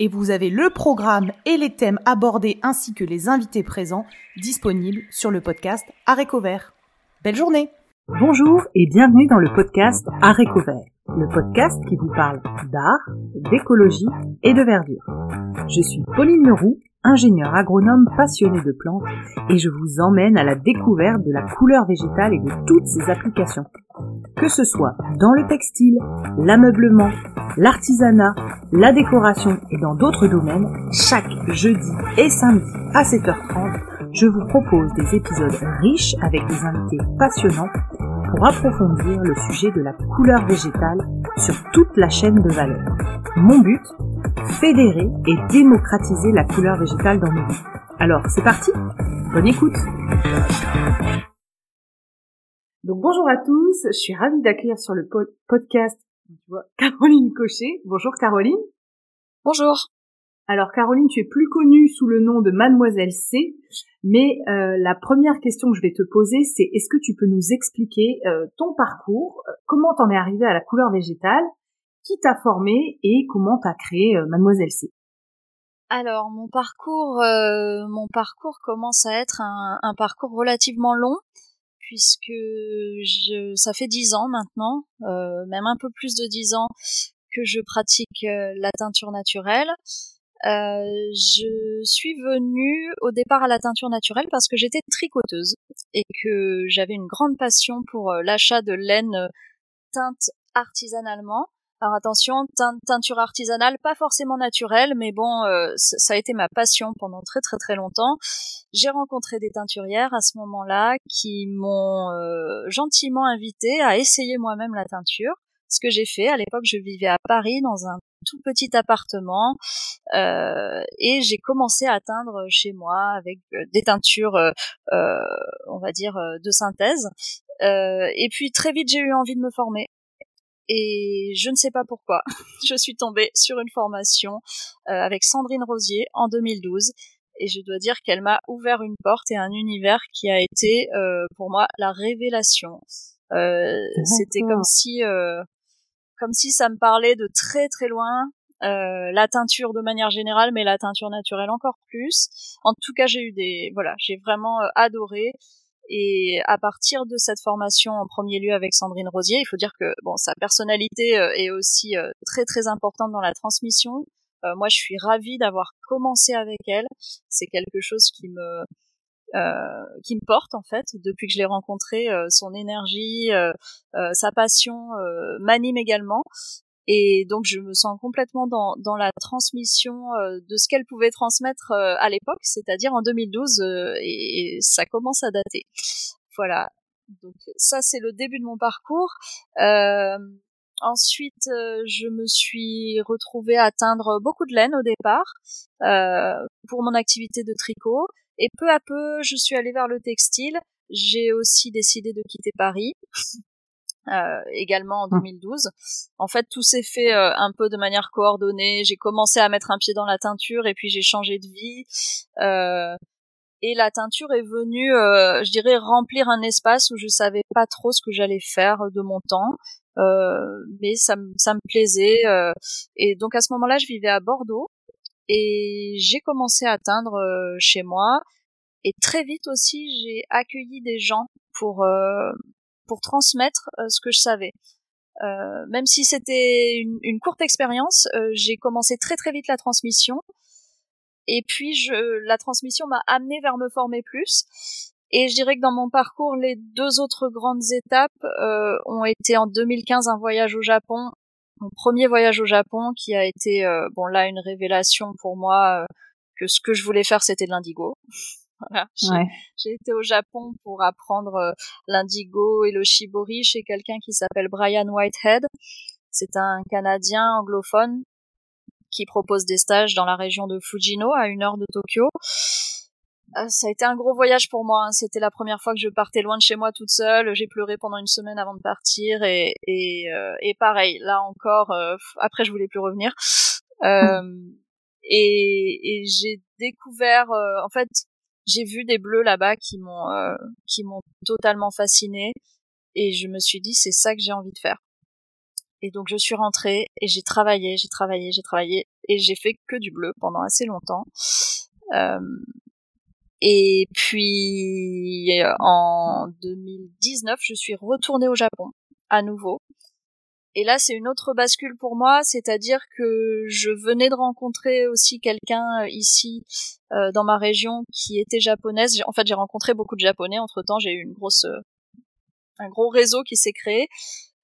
et vous avez le programme et les thèmes abordés ainsi que les invités présents disponibles sur le podcast Aréco Vert. Belle journée Bonjour et bienvenue dans le podcast Aréco Vert, le podcast qui vous parle d'art, d'écologie et de verdure. Je suis Pauline Leroux, ingénieure agronome passionnée de plantes et je vous emmène à la découverte de la couleur végétale et de toutes ses applications. Que ce soit dans le textile, l'ameublement, l'artisanat, la décoration et dans d'autres domaines, chaque jeudi et samedi à 7h30, je vous propose des épisodes riches avec des invités passionnants pour approfondir le sujet de la couleur végétale sur toute la chaîne de valeur. Mon but Fédérer et démocratiser la couleur végétale dans nos vies. Alors, c'est parti Bonne écoute Donc bonjour à tous, je suis ravie d'accueillir sur le podcast Caroline Cochet. Bonjour Caroline. Bonjour. Alors Caroline, tu es plus connue sous le nom de Mademoiselle C, mais euh, la première question que je vais te poser, c'est est-ce que tu peux nous expliquer euh, ton parcours, euh, comment t'en es arrivée à la couleur végétale, qui t'a formée et comment t'as créé Mademoiselle C? Alors mon parcours, mon parcours commence à être un, parcours relativement long puisque ça fait dix ans maintenant, même un peu plus de dix ans que je pratique la teinture naturelle. Euh, je suis venue au départ à la teinture naturelle parce que j'étais tricoteuse et que j'avais une grande passion pour euh, l'achat de laine euh, teinte artisanalement. Alors attention, teinture artisanale, pas forcément naturelle, mais bon, ça a été ma passion pendant très très très longtemps. J'ai rencontré des teinturières à ce moment-là qui m'ont gentiment invité à essayer moi-même la teinture ce que j'ai fait. À l'époque, je vivais à Paris dans un tout petit appartement euh, et j'ai commencé à teindre chez moi avec euh, des teintures, euh, euh, on va dire, de synthèse. et puis très vite, j'ai eu envie de me former. Et je ne sais pas pourquoi, je suis tombée sur une formation avec Sandrine Rosier en 2012 et je dois dire qu'elle m'a ouvert une porte et un univers qui a été pour moi la révélation. Euh, c'était comme si comme si ça me parlait de très très loin. Euh, la teinture de manière générale, mais la teinture naturelle encore plus. En tout cas, j'ai eu des, voilà, j'ai vraiment euh, adoré. Et à partir de cette formation en premier lieu avec Sandrine Rosier, il faut dire que bon, sa personnalité euh, est aussi très très importante dans la transmission. moi, je suis ravie d'avoir commencé avec elle. C'est quelque chose qui me euh, qui me porte en fait depuis que je l'ai rencontré. Euh, son énergie, euh, sa passion m'anime également. Et donc je me sens complètement dans, dans la transmission de ce qu'elle pouvait transmettre à l'époque, c'est-à-dire en 2012, et, ça commence à dater. Voilà. Donc ça c'est le début de mon parcours. Ensuite, je me suis retrouvée à atteindre beaucoup de laine au départ euh, pour mon activité de tricot. Et peu à peu, je suis allée vers le textile. J'ai aussi décidé de quitter Paris. Euh, également en 2012. Mmh. En fait, tout s'est fait euh, un peu de manière coordonnée. J'ai commencé à mettre un pied dans la teinture et puis j'ai changé de vie. Euh, et la teinture est venue, euh, je dirais, remplir un espace où je savais pas trop ce que j'allais faire de mon temps. mais ça, ça me plaisait. et donc à ce moment-là, je vivais à Bordeaux et j'ai commencé à atteindre euh, chez moi et très vite aussi j'ai accueilli des gens pour euh, pour transmettre euh, ce que je savais. même si c'était une, courte expérience, j'ai commencé très très vite la transmission. Et puis la transmission m'a amené vers me former plus. Et je dirais que dans mon parcours, les deux autres grandes étapes ont été en 2015 un voyage au Japon mon premier voyage au Japon qui a été euh, bon là une révélation pour moi euh, que ce que je voulais faire c'était de l'indigo. voilà, j'ai été au Japon pour apprendre euh, l'indigo et le shibori chez quelqu'un qui s'appelle Brian Whitehead. C'est un Canadien anglophone qui propose des stages dans la région de Fujino à une heure de Tokyo. Euh, ça a été un gros voyage pour moi. Hein. C'était la première fois que je partais loin de chez moi toute seule. J'ai pleuré pendant une semaine avant de partir et et, euh, et pareil. Là encore, euh, après je voulais plus revenir. Mmh. et, et j'ai découvert, en fait, j'ai vu des bleus là-bas qui m'ont qui m'ont totalement fasciné et je me suis dit c'est ça que j'ai envie de faire. Et donc je suis rentrée et j'ai travaillé, j'ai travaillé, j'ai travaillé et j'ai fait que du bleu pendant assez longtemps. Euh, et puis en 2019, je suis retournée au Japon à nouveau. Et là, c'est une autre bascule pour moi, c'est-à-dire que je venais de rencontrer aussi quelqu'un euh, ici euh, dans ma région qui était japonaise. En fait, j'ai rencontré beaucoup de japonais. Entre temps, j'ai eu une grosse, euh, un gros réseau qui s'est créé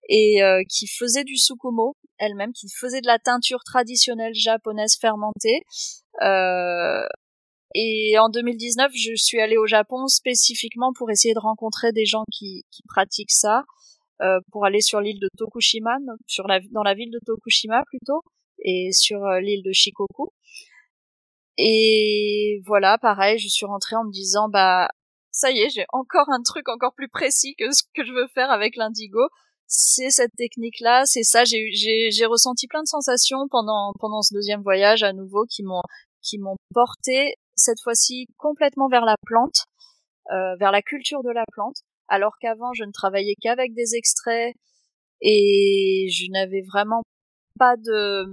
et qui faisait du sukumo elle-même, qui faisait de la teinture traditionnelle japonaise fermentée. Euh, et en 2019, je suis allée au Japon spécifiquement pour essayer de rencontrer des gens qui, qui pratiquent ça, euh, pour aller sur l'île de Tokushima, sur la, dans la ville de Tokushima plutôt, et sur euh, l'île de Shikoku. Et voilà, pareil, je suis rentrée en me disant, bah, ça y est, j'ai encore un truc encore plus précis que ce que je veux faire avec l'indigo. C'est cette technique-là, c'est ça. J'ai, ressenti plein de sensations pendant pendant ce deuxième voyage à nouveau qui m'ont qui m'ont porté cette fois-ci complètement vers la plante, euh, vers la culture de la plante, alors qu'avant je ne travaillais qu'avec des extraits et je n'avais vraiment pas de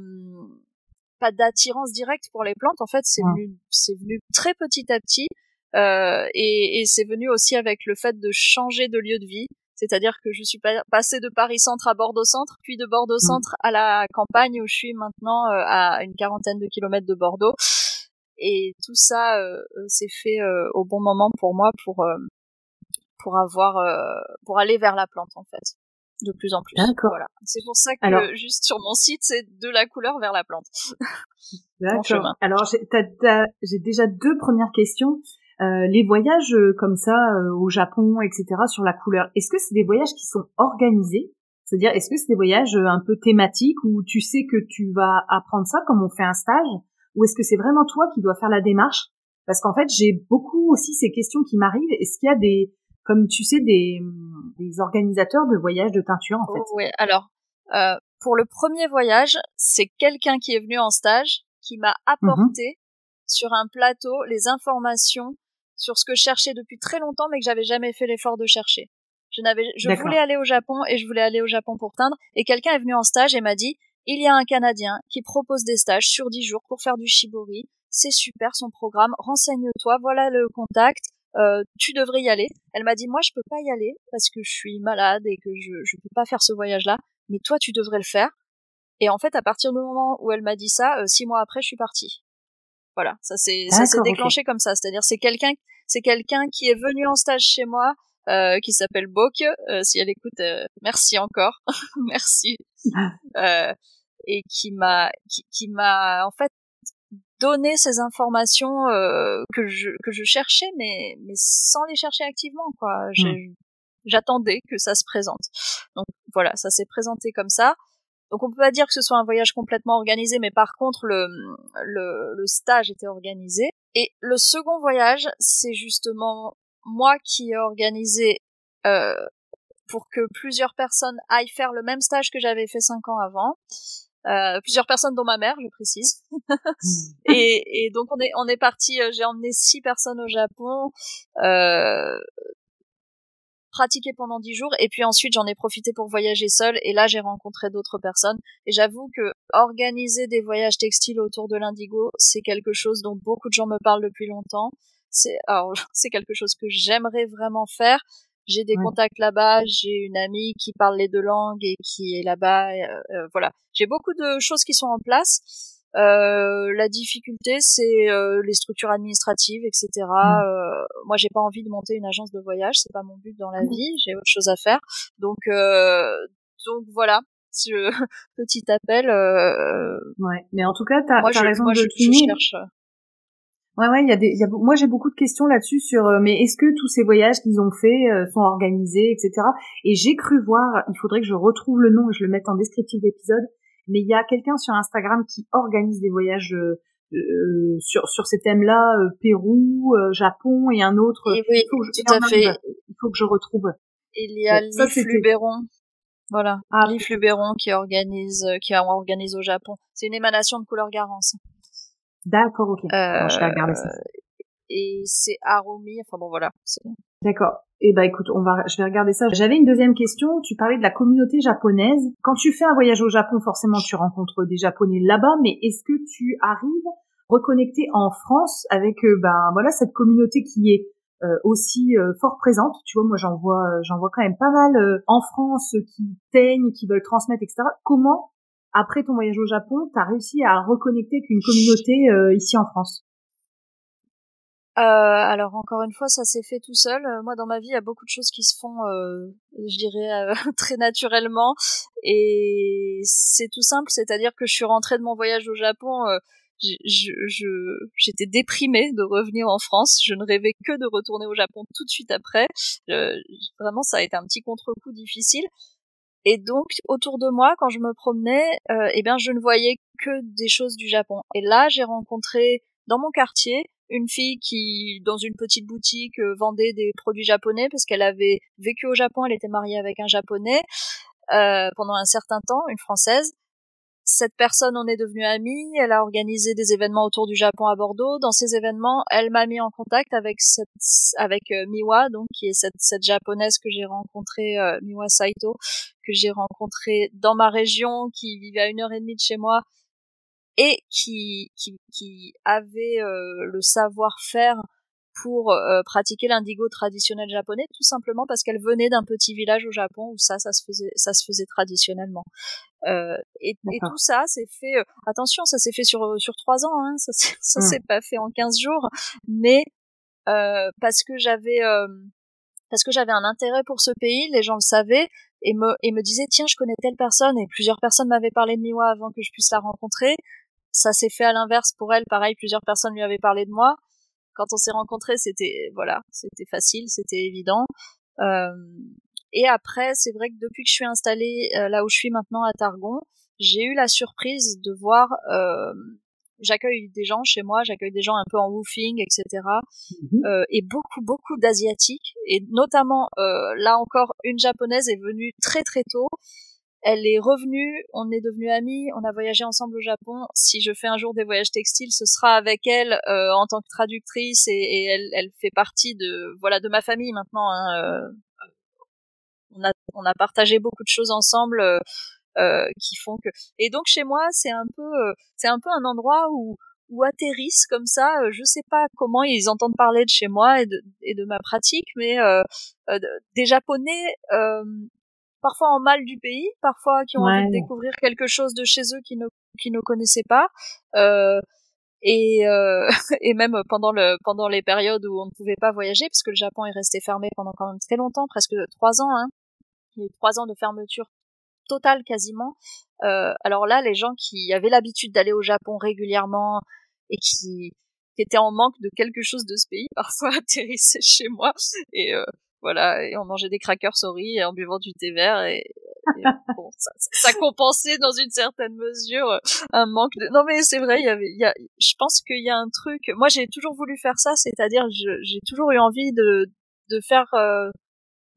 pas d'attirance directe pour les plantes. En fait, c'est venu c'est venu très petit à petit euh, et, et c'est venu aussi avec le fait de changer de lieu de vie. C'est-à-dire que je suis passée de Paris Centre à Bordeaux Centre, puis de Bordeaux mm. Centre à la campagne où je suis maintenant euh, à une quarantaine de kilomètres de Bordeaux. Et tout ça euh, euh, s'est fait euh, au bon moment pour moi pour pour avoir pour aller vers la plante en fait de plus en plus. D'accord. Voilà. C'est pour ça que juste sur mon site, c'est de la couleur vers la plante. D'accord. Alors j'ai déjà deux premières questions. Euh, les voyages comme ça au Japon, etc. sur la couleur, est-ce que c'est des voyages qui sont organisés? C'est-à-dire, est-ce que c'est des voyages un peu thématiques où tu sais que tu vas apprendre ça comme on fait un stage? Ou est-ce que c'est vraiment toi qui dois faire la démarche? Parce qu'en fait, j'ai beaucoup aussi ces questions qui m'arrivent. Est-ce qu'il y a des, comme tu sais, des, des organisateurs de voyages de teinture en fait? Oui, alors euh, pour le premier voyage, c'est quelqu'un qui est venu en stage qui m'a apporté mhm. sur un plateau les informations sur ce que je cherchais depuis très longtemps, mais que j'avais jamais fait l'effort de chercher. Je n'avais, je voulais aller au Japon et je voulais aller au Japon pour teindre. Et quelqu'un est venu en stage et m'a dit, il y a un Canadien qui propose des stages sur 10 jours pour faire du shibori. C'est super son programme. Renseigne-toi. Voilà le contact. Euh, tu devrais y aller. Elle m'a dit moi je peux pas y aller parce que je suis malade et que je je peux pas faire ce voyage là. Mais toi tu devrais le faire. Et en fait à partir du moment où elle m'a dit ça, euh, six mois après je suis partie. Voilà, ça s'est ça s'est déclenché comme ça. C'est-à-dire c'est quelqu'un c'est quelqu'un qui est venu en stage chez moi euh, qui s'appelle Bok. Euh, si elle écoute, euh, merci encore, merci. Euh, et qui m'a, qui, qui m'a en fait donné ces informations que je que je cherchais, mais mais sans les chercher activement quoi. Hmm. J'attendais que ça se présente. Donc voilà, ça s'est présenté comme ça. Donc on peut pas dire que ce soit un voyage complètement organisé, mais par contre le, le, le stage était organisé. Et le second voyage, c'est justement moi qui ai organisé euh, pour que plusieurs personnes aillent faire le même stage que j'avais fait cinq ans avant. Euh, plusieurs personnes dont ma mère, je précise. et, et, donc on est on est parti. Euh, j'ai emmené six personnes au Japon, euh, pratiqué pendant dix jours, et puis ensuite j'en ai profité pour voyager seule. Et là j'ai rencontré d'autres personnes. Et j'avoue que organiser des voyages textiles autour de l'indigo, c'est quelque chose dont beaucoup de gens me parlent depuis longtemps c'est alors c'est quelque chose que j'aimerais vraiment faire. J'ai des contacts là-bas, j'ai une amie qui parle les deux langues et qui est là-bas. Euh, euh, voilà, j'ai beaucoup de choses qui sont en place. Euh, la difficulté, c'est euh, les structures administratives, etc. Mmh. Euh, moi, j'ai pas envie de monter une agence de voyage, c'est pas mon but dans la mmh. vie. J'ai autre chose à faire. Donc, donc voilà, ce petit appel. ouais, mais en tout cas, t'as as raison de je, je cherche. Ouais, ouais, il y a des, y a, moi j'ai beaucoup de questions là-dessus sur, euh, mais est-ce que tous ces voyages qu'ils ont faits euh, sont organisés, etc. Et j'ai cru voir, il faudrait que je retrouve le nom et je le mette en descriptif d'épisode, mais il y a quelqu'un sur Instagram qui organise des voyages euh, euh, sur sur ces thèmes-là, euh, Pérou, euh, Japon et un autre. oui, il faut que je, tout à fait. Il faut que je retrouve. Il y a Lif Luberon. Voilà, ah, Lif Luberon qui organise, qui organise au Japon. C'est une émanation de couleur Garance. D'accord, ok. je vais regarder ça. Et c'est Arumi. Enfin bon, voilà. D'accord. Eh ben écoute, on va, je vais regarder ça. J'avais une deuxième question. Tu parlais de la communauté japonaise. Quand tu fais un voyage au Japon, forcément, tu rencontres des Japonais là-bas, mais est-ce que tu arrives reconnecter en France avec euh, ben voilà cette communauté qui est euh, aussi euh, fort présente? Tu vois, moi j'en vois, j'en vois quand même pas mal en France qui teignent, qui veulent transmettre, etc. Comment, après ton voyage au Japon, t'as réussi à reconnecter avec une communauté ici en France euh, alors encore une fois, ça s'est fait tout seul. Euh, moi, dans ma vie, il y a beaucoup de choses qui se font, euh, je dirais, très naturellement. Et c'est tout simple, c'est-à-dire que je suis rentrée de mon voyage au Japon. je, j'étais déprimée de revenir en France. Je ne rêvais que de retourner au Japon tout de suite après. vraiment, ça a été un petit contre-coup difficile. Et donc, autour de moi, quand je me promenais, eh bien, je ne voyais que des choses du Japon. Et là, j'ai rencontré dans mon quartier une fille qui, dans une petite boutique, euh, vendait des produits japonais parce qu'elle avait vécu au Japon, elle était mariée avec un japonais euh, pendant un certain temps, une française. Cette personne en est devenue amie, elle a organisé des événements autour du Japon à Bordeaux. Dans ces événements, elle m'a mis en contact avec cette, avec euh, Miwa, donc qui est cette, cette japonaise que j'ai rencontrée, Miwa Saito, que j'ai rencontrée dans ma région, qui vivait à une heure et demie de chez moi et qui, qui, qui avait euh, le savoir-faire pour euh, pratiquer l'indigo traditionnel japonais, tout simplement parce qu'elle venait d'un petit village au Japon où ça, ça se faisait, ça se faisait traditionnellement. Euh, et, et, tout ça s'est fait. Euh, attention, ça s'est fait sur sur trois ans, hein, ça ça mmh. s'est pas fait en quinze jours, mais parce que j'avais parce que j'avais un intérêt pour ce pays, les gens le savaient et me et me disaient tiens je connais telle personne et plusieurs personnes m'avaient parlé de Miwa avant que je puisse la rencontrer ça s'est fait à l'inverse pour elle. Pareil, plusieurs personnes lui avaient parlé de moi. Quand on s'est rencontrés, c'était voilà, c'était facile, c'était évident. Euh, et après, c'est vrai que depuis que je suis installée euh, là où je suis maintenant à Targon, j'ai eu la surprise de voir. Euh, j'accueille des gens chez moi, j'accueille des gens un peu en woofing, etc. Mhm. Euh, et beaucoup, beaucoup d'asiatiques. Et notamment, euh, là encore, une japonaise est venue très très tôt elle est revenue, on est devenus amis, on a voyagé ensemble au Japon. Si je fais un jour des voyages textiles, ce sera avec elle euh, en tant que traductrice et, elle, elle, fait partie de voilà de ma famille maintenant. Hein, euh. on a on a partagé beaucoup de choses ensemble euh, qui font que et donc chez moi c'est un peu c'est un peu un endroit où où atterrissent comme ça, je sais pas comment ils entendent parler de chez moi et de, et de ma pratique, mais des Japonais parfois en mal du pays, parfois qui ont envie de découvrir quelque chose de chez eux qui ne qui ne connaissaient pas. Euh, et, euh, et même pendant le pendant les périodes où on ne pouvait pas voyager, parce que le Japon est resté fermé pendant quand même très longtemps, presque trois ans. Hein. Il y a eu trois ans de fermeture totale quasiment. Euh, alors là, les gens qui avaient l'habitude d'aller au Japon régulièrement et qui, qui étaient en manque de quelque chose de ce pays, parfois atterrissaient chez moi et euh, voilà, et on mangeait des crackers au riz en buvant du thé vert et, bon, ça, ça, compensait dans une certaine mesure euh, un manque de. Non mais c'est vrai, il y avait, il y a, je pense qu'il y a un truc. Moi, j'ai toujours voulu faire ça, c'est-à-dire j'ai toujours eu envie de de faire euh,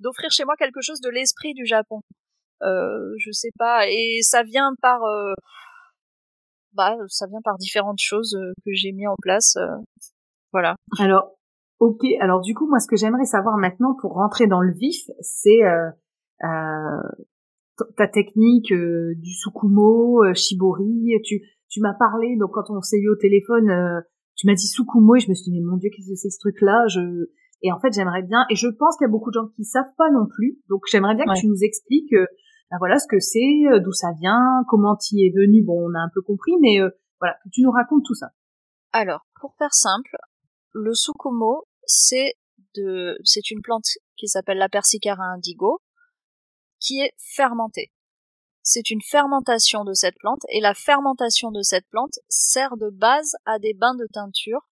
d'offrir chez moi quelque chose de l'esprit du Japon. Euh, je sais pas, et ça vient par euh, bah ça vient par différentes choses que j'ai mis en place. voilà. Alors Ok, alors du coup, moi, ce que j'aimerais savoir maintenant pour rentrer dans le vif, c'est euh, euh, ta technique euh, du sukumo, euh, shibori. Tu, tu m'as parlé, donc quand on s'est eu au téléphone, euh, tu m'as dit sukumo et je me suis dit, mais mon Dieu, qu'est-ce que c'est ce truc-là? Je... Et en fait, j'aimerais bien, et je pense qu'il y a beaucoup de gens qui savent pas non plus, donc j'aimerais bien que tu nous expliques ben voilà ce que c'est, d'où ça vient, comment tu y es venu. Bon, on a un peu compris, mais voilà, que tu nous racontes tout ça. Alors, pour faire simple, le sukumo, c'est de, c'est une plante qui s'appelle la Persicara indigo, qui est fermentée. C'est une fermentation de cette plante, et la fermentation de cette plante sert de base à des bains de teinture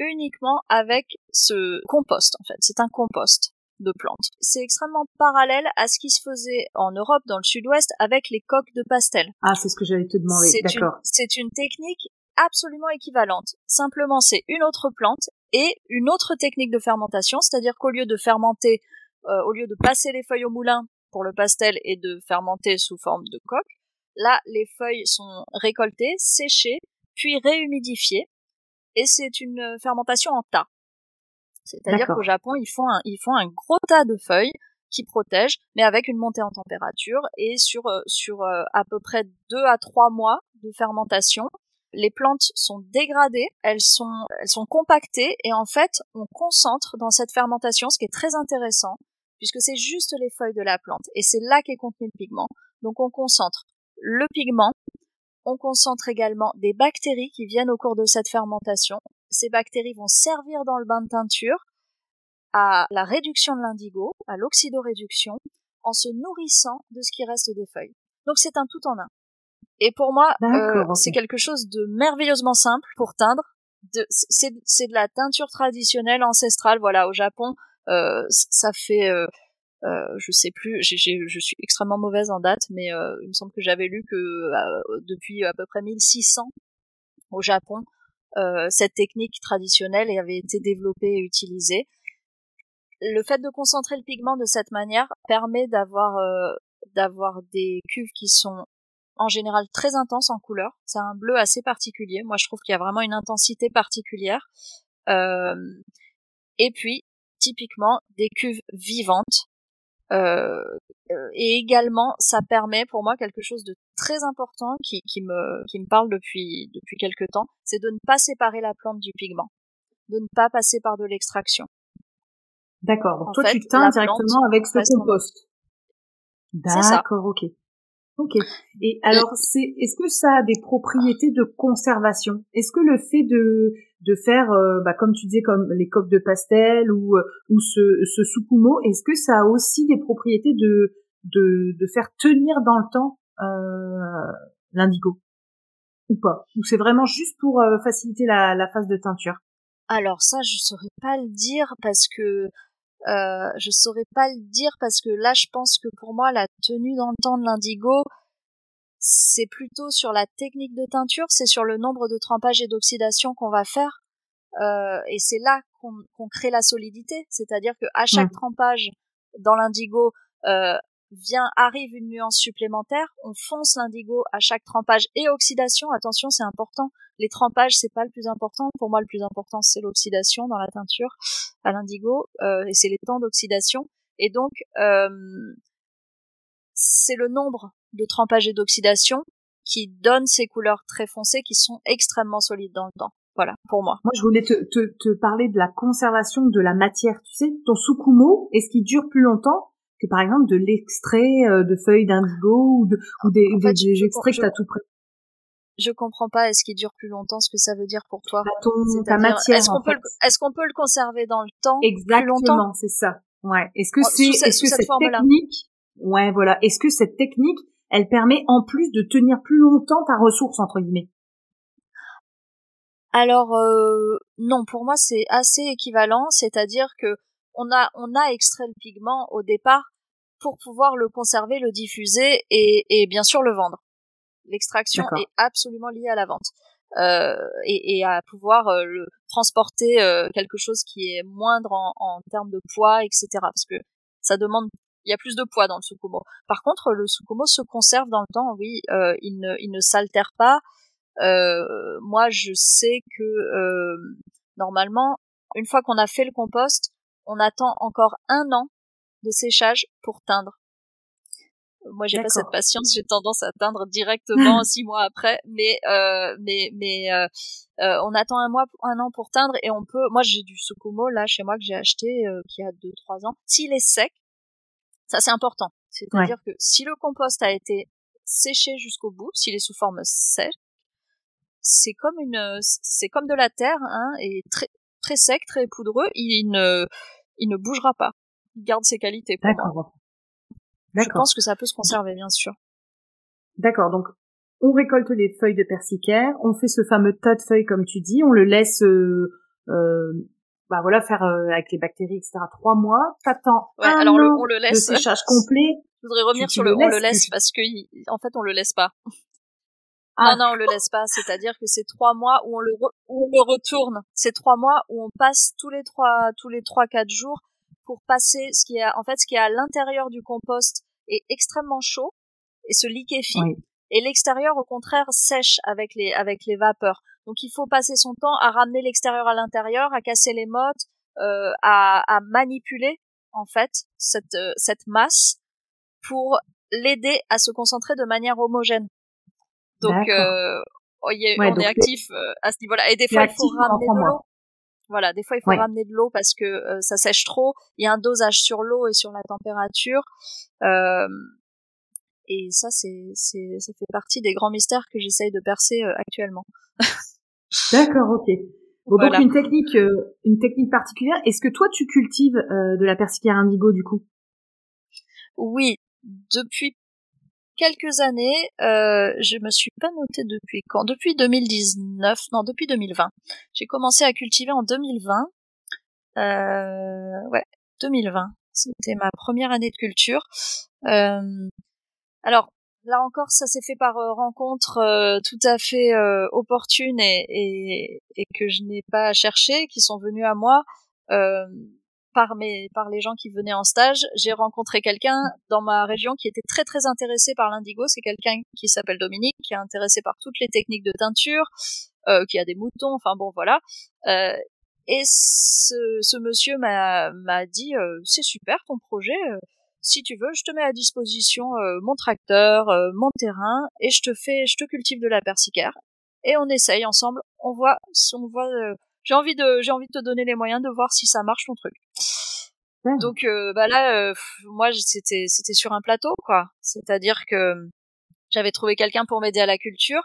uniquement avec ce compost, en fait. C'est un compost de plantes. C'est extrêmement parallèle à ce qui se faisait en Europe, dans le sud-ouest, avec les coques de pastel. Ah, c'est ce que j'allais te demander, d'accord. C'est une technique absolument équivalente. Simplement, c'est une autre plante et une autre technique de fermentation, c'est-à-dire qu'au lieu de fermenter, euh, au lieu de passer les feuilles au moulin pour le pastel et de fermenter sous forme de coque, là, les feuilles sont récoltées, séchées, puis réhumidifiées, et c'est une fermentation en tas. C'est-à-dire qu'au Japon, ils font un, ils font un gros tas de feuilles qui protègent, mais avec une montée en température et sur euh, sur euh, à peu près deux à trois mois de fermentation, les plantes sont dégradées, elles sont compactées et en fait on concentre dans cette fermentation, ce qui est très intéressant puisque c'est juste les feuilles de la plante et c'est là qu'est contenu le pigment. Donc on concentre le pigment, on concentre également des bactéries qui viennent au cours de cette fermentation ces bactéries vont servir dans le bain de teinture à la réduction de l'indigo, à l'oxydoréduction, en se nourrissant de ce qui reste des feuilles. Donc c'est un tout en un. Et pour moi, euh, c'est quelque chose de merveilleusement simple pour teindre. C'est de la teinture traditionnelle ancestrale. Voilà, au Japon, euh, ça fait, euh, euh, je sais plus, je suis extrêmement mauvaise en date, mais il me semble que j'avais lu que depuis à peu près 1600 au Japon, cette technique traditionnelle avait été développée et utilisée. Le fait de concentrer le pigment de cette manière permet d'avoir d'avoir des cuves qui sont en général très intenses en couleur. C'est un bleu assez particulier. Moi, je trouve qu'il y a vraiment une intensité particulière. Euh, et puis, typiquement, des cuves vivantes euh, euh, et également, ça permet pour moi quelque chose de très important qui, qui me qui me parle depuis depuis quelque temps, c'est de ne pas séparer la plante du pigment, de ne pas passer par de l'extraction. D'accord. Donc toi, tu teins directement avec ce compost. D'accord, ok. Ok. Et alors, c'est, est-ce que ça a des propriétés de conservation? Est-ce que le fait de de faire, euh, bah, comme tu disais, comme les coques de pastel ou euh, ou ce ce sukumo, est-ce que ça a aussi des propriétés de de de faire tenir dans le temps euh, l'indigo? Ou pas? Ou c'est vraiment juste pour euh, faciliter la la phase de teinture? Alors ça, je saurais pas le dire parce que euh, je saurais pas le dire parce que là, je pense que pour moi, la tenue dans le temps de l'indigo, c'est plutôt sur la technique de teinture, c'est sur le nombre de trempages et d'oxydation qu'on va faire. Euh, et c'est là qu'on crée la solidité, c'est-à-dire que à chaque mmh. trempage dans l'indigo euh, vient arrive une nuance supplémentaire, on fonce l'indigo à chaque trempage et oxydation. Attention, c'est important. Les trempages, c'est pas le plus important. Pour moi, le plus important, c'est l'oxydation dans la teinture à l'indigo, euh, et c'est les temps d'oxydation. Et donc, euh, c'est le nombre de trempage et d'oxydation qui donne ces couleurs très foncées qui sont extrêmement solides dans le temps. Voilà, pour moi. Moi, je voulais te, te, te parler de la conservation de la matière. Tu sais, ton sukumo, est-ce qu'il dure plus longtemps? Que par exemple de l'extrait euh, de feuilles d'indigo ou, de, ou des, des, extraits que tu as tout prêt je comprends pas. Est-ce qu'il dure plus longtemps Ce que ça veut dire pour toi? Bah, ton, Ta matière. Est-ce qu'on peut, est-ce qu'on peut le conserver dans le temps Exactement, c'est ça. Ouais. Est-ce que c'est, est-ce que cette, cette technique, ouais, voilà. Est-ce que cette technique, elle permet en plus de tenir plus longtemps ta ressource entre guillemets? Alors euh, non, pour moi c'est assez équivalent, c'est-à-dire que on a on a extrait le pigment au départ pour pouvoir le conserver, le diffuser et, et bien sûr le vendre. L'extraction est absolument liée à la vente euh, et, et, à pouvoir euh, le transporter euh, quelque chose qui est moindre en, en termes de poids, etc. Parce que ça demande il y a plus de poids dans le sukumo. Par contre, le sukumo se conserve dans le temps, oui, euh, il ne, il ne s'altère pas. Euh, moi, je sais que euh, normalement, une fois qu'on a fait le compost, on attend encore un an de séchage pour teindre. Moi, j'ai pas cette patience. J'ai tendance à teindre directement six mois après, mais euh, mais mais euh, euh, on attend un mois, un an pour teindre et on peut. Moi, j'ai du Sukumo là chez moi que j'ai acheté qui a deux trois ans. S'il est sec, ça c'est important. C'est-à-dire que si le compost a été séché jusqu'au bout, s'il est sous forme sèche, c'est comme une, c'est comme de la terre, hein, et très très sec, très poudreux. Il ne, il ne bougera pas. Il garde ses qualités. D'accord. Je pense que ça peut se conserver, bien sûr. D'accord. Donc, on récolte les feuilles de persicaire, on fait ce fameux tas de feuilles comme tu dis, on le laisse, euh, euh, bah voilà, faire euh, avec les bactéries, etc. Trois mois. T'attends ouais, un alors an on le laisse. de séchage complet. Je voudrais revenir sur le, on le laisse parce que en fait on le laisse pas. Ah. Non, non, on le laisse pas. C'est-à-dire que c'est trois mois où on le, où on le retourne. C'est trois mois où on passe tous les trois, tous les trois, quatre jours pour passer ce qui est, en fait, ce qui est à l'intérieur du compost est extrêmement chaud et se liquéfie. Et l'extérieur, au contraire, sèche avec les, avec les vapeurs. Donc il faut passer son temps à ramener l'extérieur à l'intérieur, à casser les mottes, euh, à, à, manipuler en fait cette, euh, cette masse pour l'aider à se concentrer de manière homogène. Donc euh, oh, on est actif euh, à ce niveau-là. Et des fois il faut ramener de l'eau. Voilà, des fois il faut ramener de l'eau parce que euh, ça sèche trop. Il y a un dosage sur l'eau et sur la température. Euh, et ça, c'est, c'est, ça fait partie des grands mystères que j'essaye de percer actuellement. D'accord, ok. Donc une technique, une technique particulière. Est-ce que toi tu cultives de la persicaire indigo du coup? Oui, depuis quelques années, euh, je me suis pas notée depuis quand? Depuis 2019, non, depuis 2020. J'ai commencé à cultiver en 2020. Euh, ouais, 2020. C'était ma première année de culture. Euh, alors, là encore, ça s'est fait par euh, rencontre euh, tout à fait euh, opportune et, et, et, que je n'ai pas cherché, qui sont venus à moi. Par les gens qui venaient en stage, j'ai rencontré quelqu'un dans ma région qui était très très intéressé par l'indigo. C'est quelqu'un qui s'appelle Dominique, qui est intéressé par toutes les techniques de teinture, euh, qui a des moutons. Enfin bon, voilà. Euh, et ce, ce monsieur m'a dit euh, c'est super ton projet. Si tu veux, je te mets à disposition mon tracteur, mon terrain, et je te fais, je te cultive de la persicaire. Et on essaye ensemble. On voit, on voit j'ai envie de j'ai envie de te donner les moyens de voir si ça marche ton truc. Donc euh, bah là, euh, moi c'était c'était sur un plateau quoi. C'est-à-dire que j'avais trouvé quelqu'un pour m'aider à la culture.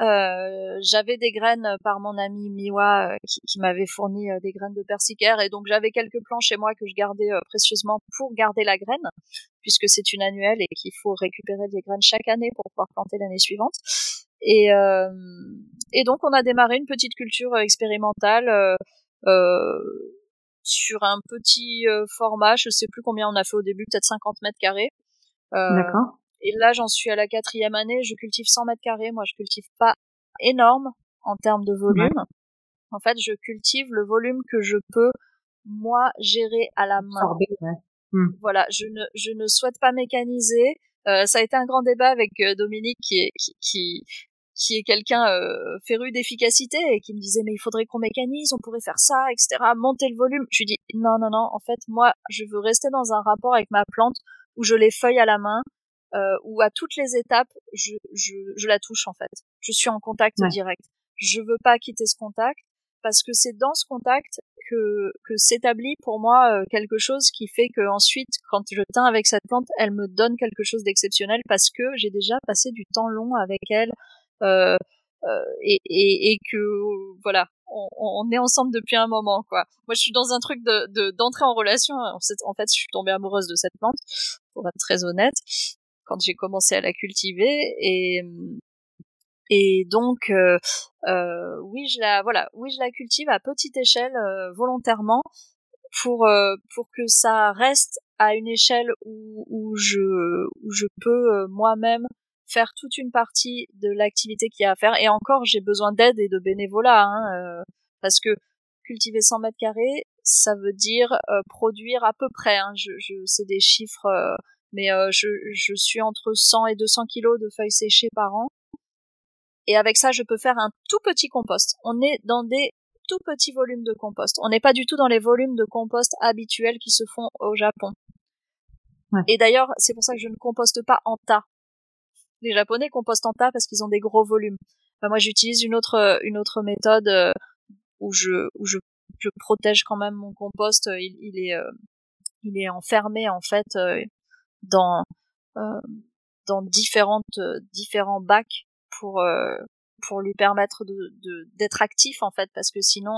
Euh, j'avais des graines par mon ami Miwa qui, m'avait fourni des graines de persicaire et donc j'avais quelques plants chez moi que je gardais précieusement pour garder la graine puisque c'est une annuelle et qu'il faut récupérer des graines chaque année pour pouvoir planter l'année suivante. Et, euh, et donc on a démarré une petite culture expérimentale euh, euh, sur un petit format, je sais plus combien on a fait au début, peut-être 50 mètres carrés. D'accord. Et là, j'en suis à la quatrième année. Je cultive 100 mètres carrés. Moi, je cultive pas énorme en termes de volume. En fait, je cultive le volume que je peux moi gérer à la main. Hmm. Voilà, je ne je ne souhaite pas mécaniser. Euh, ça a été un grand débat avec Dominique qui est qui, qui qui est quelqu'un euh, féru d'efficacité et qui me disait mais il faudrait qu'on mécanise, on pourrait faire ça, etc. Monter le volume. Je lui dis non non non. En fait moi je veux rester dans un rapport avec ma plante où je les feuille à la main, euh, où à toutes les étapes je, je, je la touche en fait. Je suis en contact direct. Je veux pas quitter ce contact parce que c'est dans ce contact que, que s'établit pour moi euh, quelque chose qui fait que ensuite, quand je teins avec cette plante, elle me donne quelque chose d'exceptionnel parce que j'ai déjà passé du temps long avec elle, euh, euh, et, et, et, que voilà, on, on, est ensemble depuis un moment quoi. Moi je suis dans un truc de d'entrer en relation. En fait, je suis tombée amoureuse de cette plante, pour être très honnête, quand j'ai commencé à la cultiver et et donc euh, euh, oui je la voilà oui je la cultive à petite échelle euh, volontairement pour euh, pour que ça reste à une échelle où, où je où je peux moi-même faire toute une partie de l'activité qu'il y a à faire. Et encore, j'ai besoin d'aide et de bénévolat, hein, euh, parce que cultiver 100 mètres carrés, ça veut dire euh, produire à peu près. Hein, je, je c'est des chiffres, euh, mais je, je suis entre 100 et 200 kilos de feuilles séchées par an. Et avec ça, je peux faire un tout petit compost. On est dans des tout petits volumes de compost. On n'est pas du tout dans les volumes de compost habituels qui se font au Japon. Ouais. Et d'ailleurs, c'est pour ça que je ne composte pas en tas les Japonais compostent en tas parce qu'ils ont des gros volumes. moi, j'utilise une autre euh, une autre méthode euh, où je où je, je protège quand même mon compost. Euh, il, il est il est enfermé en fait dans dans différentes différents bacs pour pour lui permettre de d'être actif en fait parce que sinon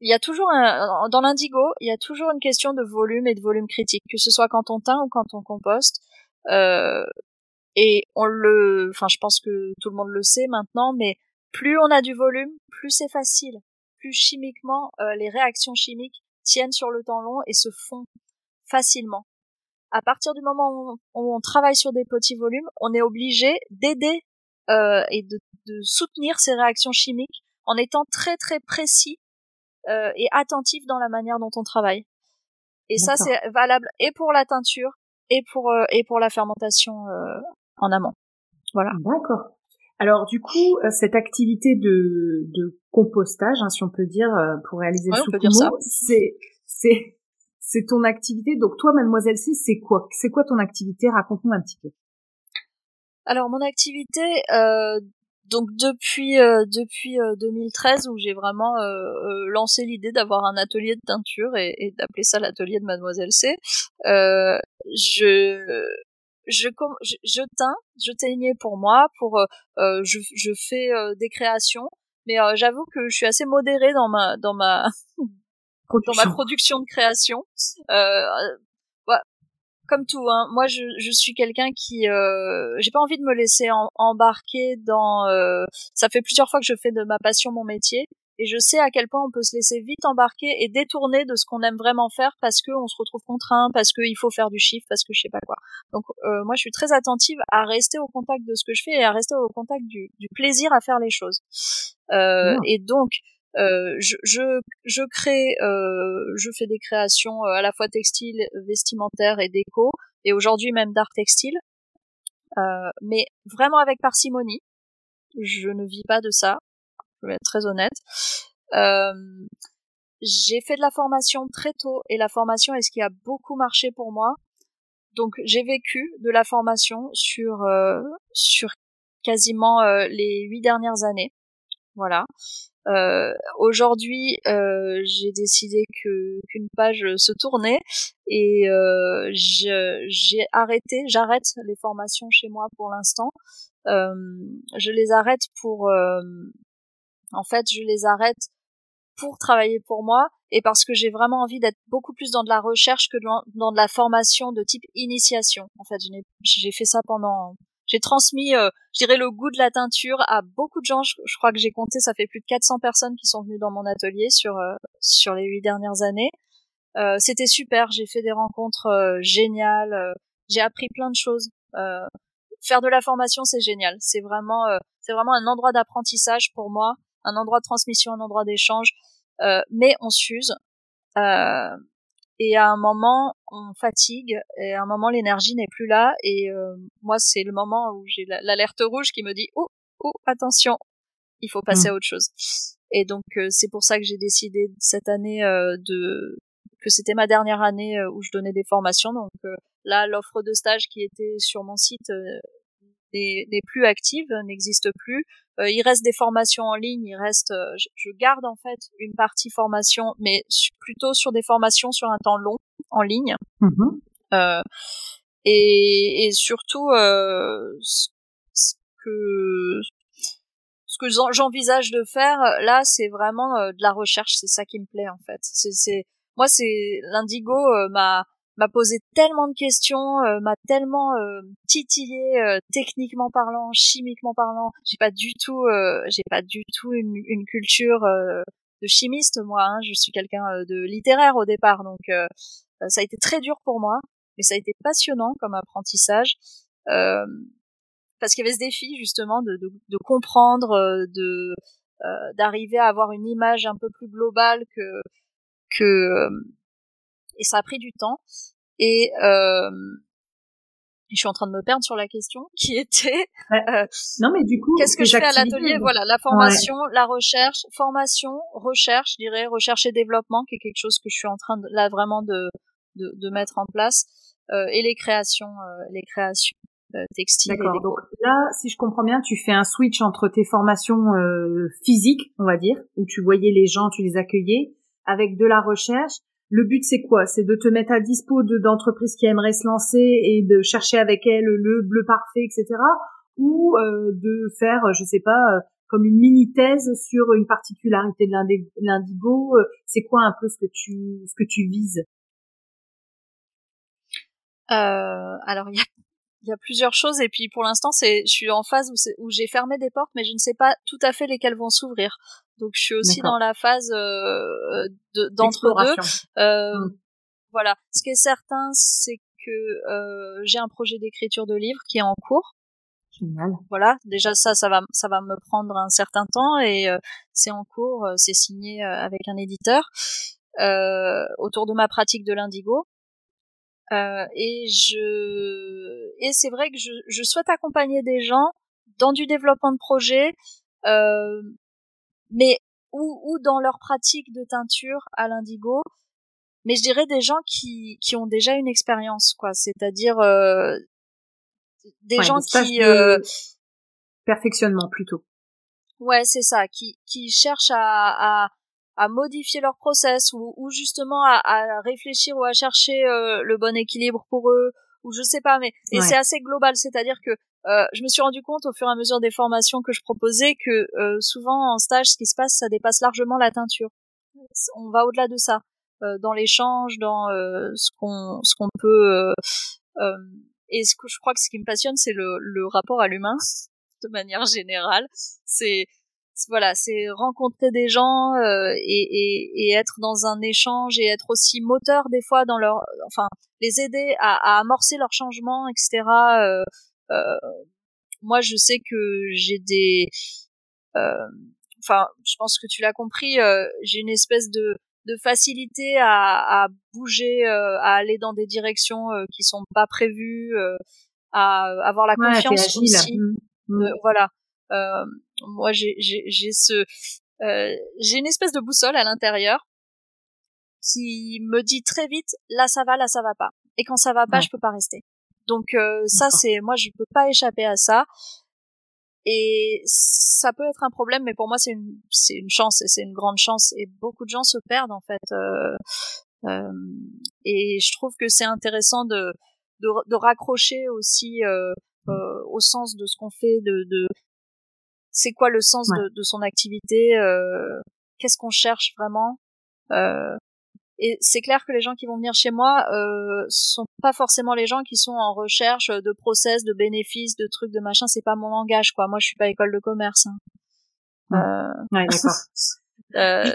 il y a toujours un, dans l'indigo, il y a toujours une question de volume et de volume critique, que ce soit quand on teint ou quand on composte. Euh, et on le, enfin, je pense que tout le monde le sait maintenant, mais plus on a du volume, plus c'est facile. Plus chimiquement, euh, les réactions chimiques tiennent sur le temps long et se font facilement. À partir du moment où on, travaille sur des petits volumes, on est obligé d'aider et de, de, soutenir ces réactions chimiques en étant très très précis et attentif dans la manière dont on travaille. Et ça, c'est valable et pour la teinture et pour et pour la fermentation en amont. Voilà. D'accord. Alors du coup, euh, cette activité de, de compostage, hein, si on peut dire, euh, pour réaliser le soukumo, c'est c'est c'est ton activité. Donc toi, Mademoiselle C, c'est quoi? C'est quoi ton activité? Raconte-nous un petit peu. Alors mon activité, euh, donc depuis euh, depuis 2013 où j'ai vraiment lancé l'idée d'avoir un atelier de teinture et, et d'appeler ça l'atelier de Mademoiselle C, je je, je, je teins, je teignais pour moi, pour euh, euh je, je fais euh, des créations, mais euh, j'avoue que je suis assez modérée dans ma dans ma dans ma production de création. Euh, comme tout, hein, moi je, je suis quelqu'un qui j'ai pas envie de me laisser embarquer dans. ça fait plusieurs fois que je fais de ma passion mon métier et je sais à quel point on peut se laisser vite embarquer et détourner de ce qu'on aime vraiment faire parce que on se retrouve contraint, parce qu'il faut faire du chiffre, parce que je sais pas quoi. Donc euh, moi je suis très attentive à rester au contact de ce que je fais et à rester au contact du, du plaisir à faire les choses. Euh, Et donc euh, je, je, je crée, euh, je fais des créations euh, à la fois textiles, vestimentaires et déco, et aujourd'hui même d'art textile, euh, mais vraiment avec parcimonie. Je ne vis pas de ça je vais être très honnête. Euh, j'ai fait de la formation très tôt et la formation est ce qui a beaucoup marché pour moi. Donc j'ai vécu de la formation sur sur quasiment les huit dernières années. Voilà. Euh, Aujourd'hui, euh, j'ai décidé que qu'une page se tournait et euh, j'ai arrêté, j'arrête les formations chez moi pour l'instant. je les arrête pour en fait, je les arrête pour travailler pour moi et parce que j'ai vraiment envie d'être beaucoup plus dans de la recherche que dans, de la formation de type initiation. En fait, j'ai fait ça pendant j'ai transmis, euh, je dirais, le goût de la teinture à beaucoup de gens. Je, crois que j'ai compté, ça fait plus de 400 personnes qui sont venues dans mon atelier sur euh, sur les huit dernières années. Euh, C'était super. J'ai fait des rencontres euh, géniales. j'ai appris plein de choses. faire de la formation, c'est génial. C'est vraiment, c'est vraiment un endroit d'apprentissage pour moi un endroit de transmission, un endroit d'échange, euh, mais on s'use. Euh, et à un moment, on fatigue, et à un moment, l'énergie n'est plus là. Et euh, moi, c'est le moment où j'ai l'alerte rouge qui me dit oh, oh, attention, il faut passer mmh. à autre chose. Et donc, c'est pour ça que j'ai décidé cette année de que c'était ma dernière année où je donnais des formations. Donc là, l'offre de stage qui était sur mon site n'est plus active, n'existe plus. Euh, il reste des formations en ligne, il reste, euh, je, garde en fait une partie formation, mais plutôt sur des formations sur un temps long en ligne. Mm-hmm. Euh, et, et, surtout, ce que ce que j'envisage de faire là, c'est vraiment de la recherche. C'est ça qui me plaît en fait. C'est moi, c'est l'indigo m'a m'a posé tellement de questions, euh, m'a tellement euh, titillé euh, techniquement parlant, chimiquement parlant. J'ai pas du tout, j'ai pas du tout une, une culture de chimiste moi. Hein. Je suis quelqu'un de littéraire au départ, donc ça a été très dur pour moi, mais ça a été passionnant comme apprentissage. parce qu'il y avait ce défi justement de, de, de comprendre, de d'arriver à avoir une image un peu plus globale que que et ça a pris du temps. Et euh, je suis en train de me perdre sur la question qui était euh, non mais du coup qu'est-ce que je fais à l'atelier voilà la formation la recherche formation recherche je dirais recherche et développement qui est quelque chose que je suis en train de là vraiment de de, de mettre en place euh, et les créations euh, les créations euh, textiles D'accord. donc là si je comprends bien tu fais un switch entre tes formations physiques on va dire où tu voyais les gens tu les accueillais avec de la recherche le but c'est quoi? C'est de te mettre à dispo d'entreprises qui aimeraient se lancer et de chercher avec elles le bleu parfait, etc. Ou euh, de faire, je sais pas, euh, comme une mini thèse sur une particularité de l'indigo. Euh, c'est quoi un peu ce que tu ce que tu vises? Alors il y a il y a plusieurs choses et puis pour l'instant c'est je suis en phase où, où j'ai fermé des portes mais je ne sais pas tout à fait lesquelles vont s'ouvrir donc je suis aussi dans la phase euh, d'entre deux euh, mmh. voilà ce qui est certain c'est que euh, j'ai un projet d'écriture de livre qui est en cours Génial. Voilà, déjà ça, ça va, ça va me prendre un certain temps et c'est en cours, c'est signé avec un éditeur autour de ma pratique de l'indigo. et je, et c'est vrai que je, je souhaite accompagner des gens dans du développement de projet, mais ou, ou dans leur pratique de teinture à l'indigo, mais je dirais des gens qui, qui ont déjà une expérience, quoi. C'est-à-dire euh, des gens qui euh, perfectionnement plutôt. Ouais, c'est ça, qui qui cherchent à, à, à modifier leur process ou, ou justement à, à, réfléchir ou à chercher euh, le bon équilibre pour eux ou je sais pas, mais et c'est assez global, c'est-à-dire que euh, je me suis rendu compte au fur et à mesure des formations que je proposais que euh, souvent en stage, ce qui se passe, ça dépasse largement la teinture. On va au-delà de ça, euh, dans l'échange, dans ce qu'on ce qu'on peut. et ce que je crois que ce qui me passionne, c'est le, le rapport à l'humain de manière générale. C'est voilà, c'est rencontrer des gens et, et, et, être dans un échange et être aussi moteur des fois dans leur, enfin, les aider à, à amorcer leur changement, etc. Euh, euh, moi, je sais que j'ai des, euh, enfin, je pense que tu l'as compris, euh, j'ai une espèce de de facilité à, à bouger, à aller dans des directions qui sont pas prévues, à avoir la confiance aussi. Mmh. Mmh. voilà. Euh, moi, j'ai ce euh, j'ai une espèce de boussole à l'intérieur qui me dit très vite là ça va, là ça va pas. Et quand ça va pas, je peux pas rester. Donc euh, ça c'est moi je peux pas échapper à ça. Et ça peut être un problème, mais pour moi c'est une c'est une chance et c'est une grande chance. Et beaucoup de gens se perdent en fait. Euh, euh, et je trouve que c'est intéressant de, de, de raccrocher aussi euh, euh, au sens de ce qu'on fait, de, de c'est quoi le sens de, de, son activité, euh, qu'est-ce qu'on cherche vraiment. Euh, et c'est clair que les gens qui vont venir chez moi euh, sont pas forcément les gens qui sont en recherche de process, de bénéfices, de trucs, de machin. C'est pas mon langage, quoi. Moi, je suis pas école de commerce. Hein. Euh... Ouais, d'accord. euh,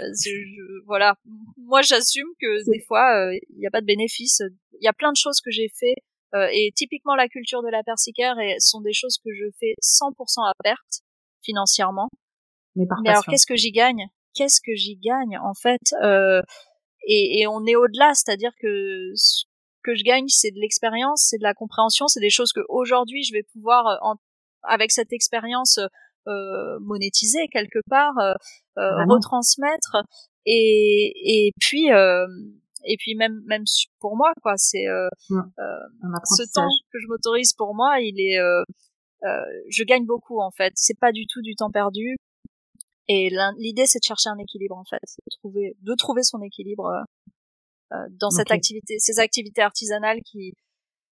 voilà. Moi, j'assume que des fois, il n'y a pas de bénéfices. Il y a plein de choses que j'ai fait. Euh, et typiquement, la culture de la persicaire et sont des choses que je fais 100% à perte financièrement. Mais, par Mais alors, qu'est-ce que j'y gagne? Qu'est-ce que j'y gagne En fait, euh, et, et on est au-delà, c'est-à-dire que ce que je gagne, c'est de l'expérience, c'est de la compréhension, c'est des choses que aujourd'hui je vais pouvoir, euh, en, avec cette expérience, euh, monétiser quelque part, euh, euh retransmettre, et, et puis euh, et puis même même pour moi quoi, c'est euh, ce temps que je m'autorise pour moi, il est je gagne beaucoup en fait. C'est pas du tout du temps perdu. Et l'idée, c'est de chercher un équilibre en fait, de trouver, de trouver son équilibre euh, euh dans cette activité, ces activités artisanales qui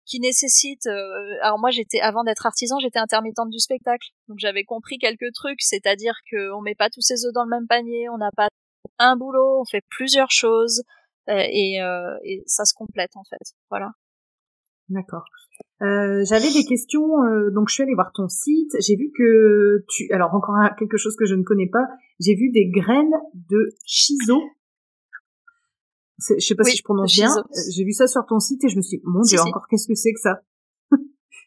qui nécessitent. Euh, alors moi, j'étais avant d'être artisan, j'étais intermittente du spectacle, donc j'avais compris quelques trucs, c'est-à-dire que on met pas tous ses œufs dans le même panier, on n'a pas un boulot, on fait plusieurs choses euh, et, euh, et ça se complète en fait. Voilà. D'accord. Euh, j'avais des questions, euh, donc je suis allée voir ton site. J'ai vu que tu, alors encore quelque chose que je ne connais pas. J'ai vu des graines de chiso. Je sais pas si je prononce bien. Euh, j'ai vu ça sur ton site et je me suis, dit, mon dieu, encore qu'est-ce que c'est que ça?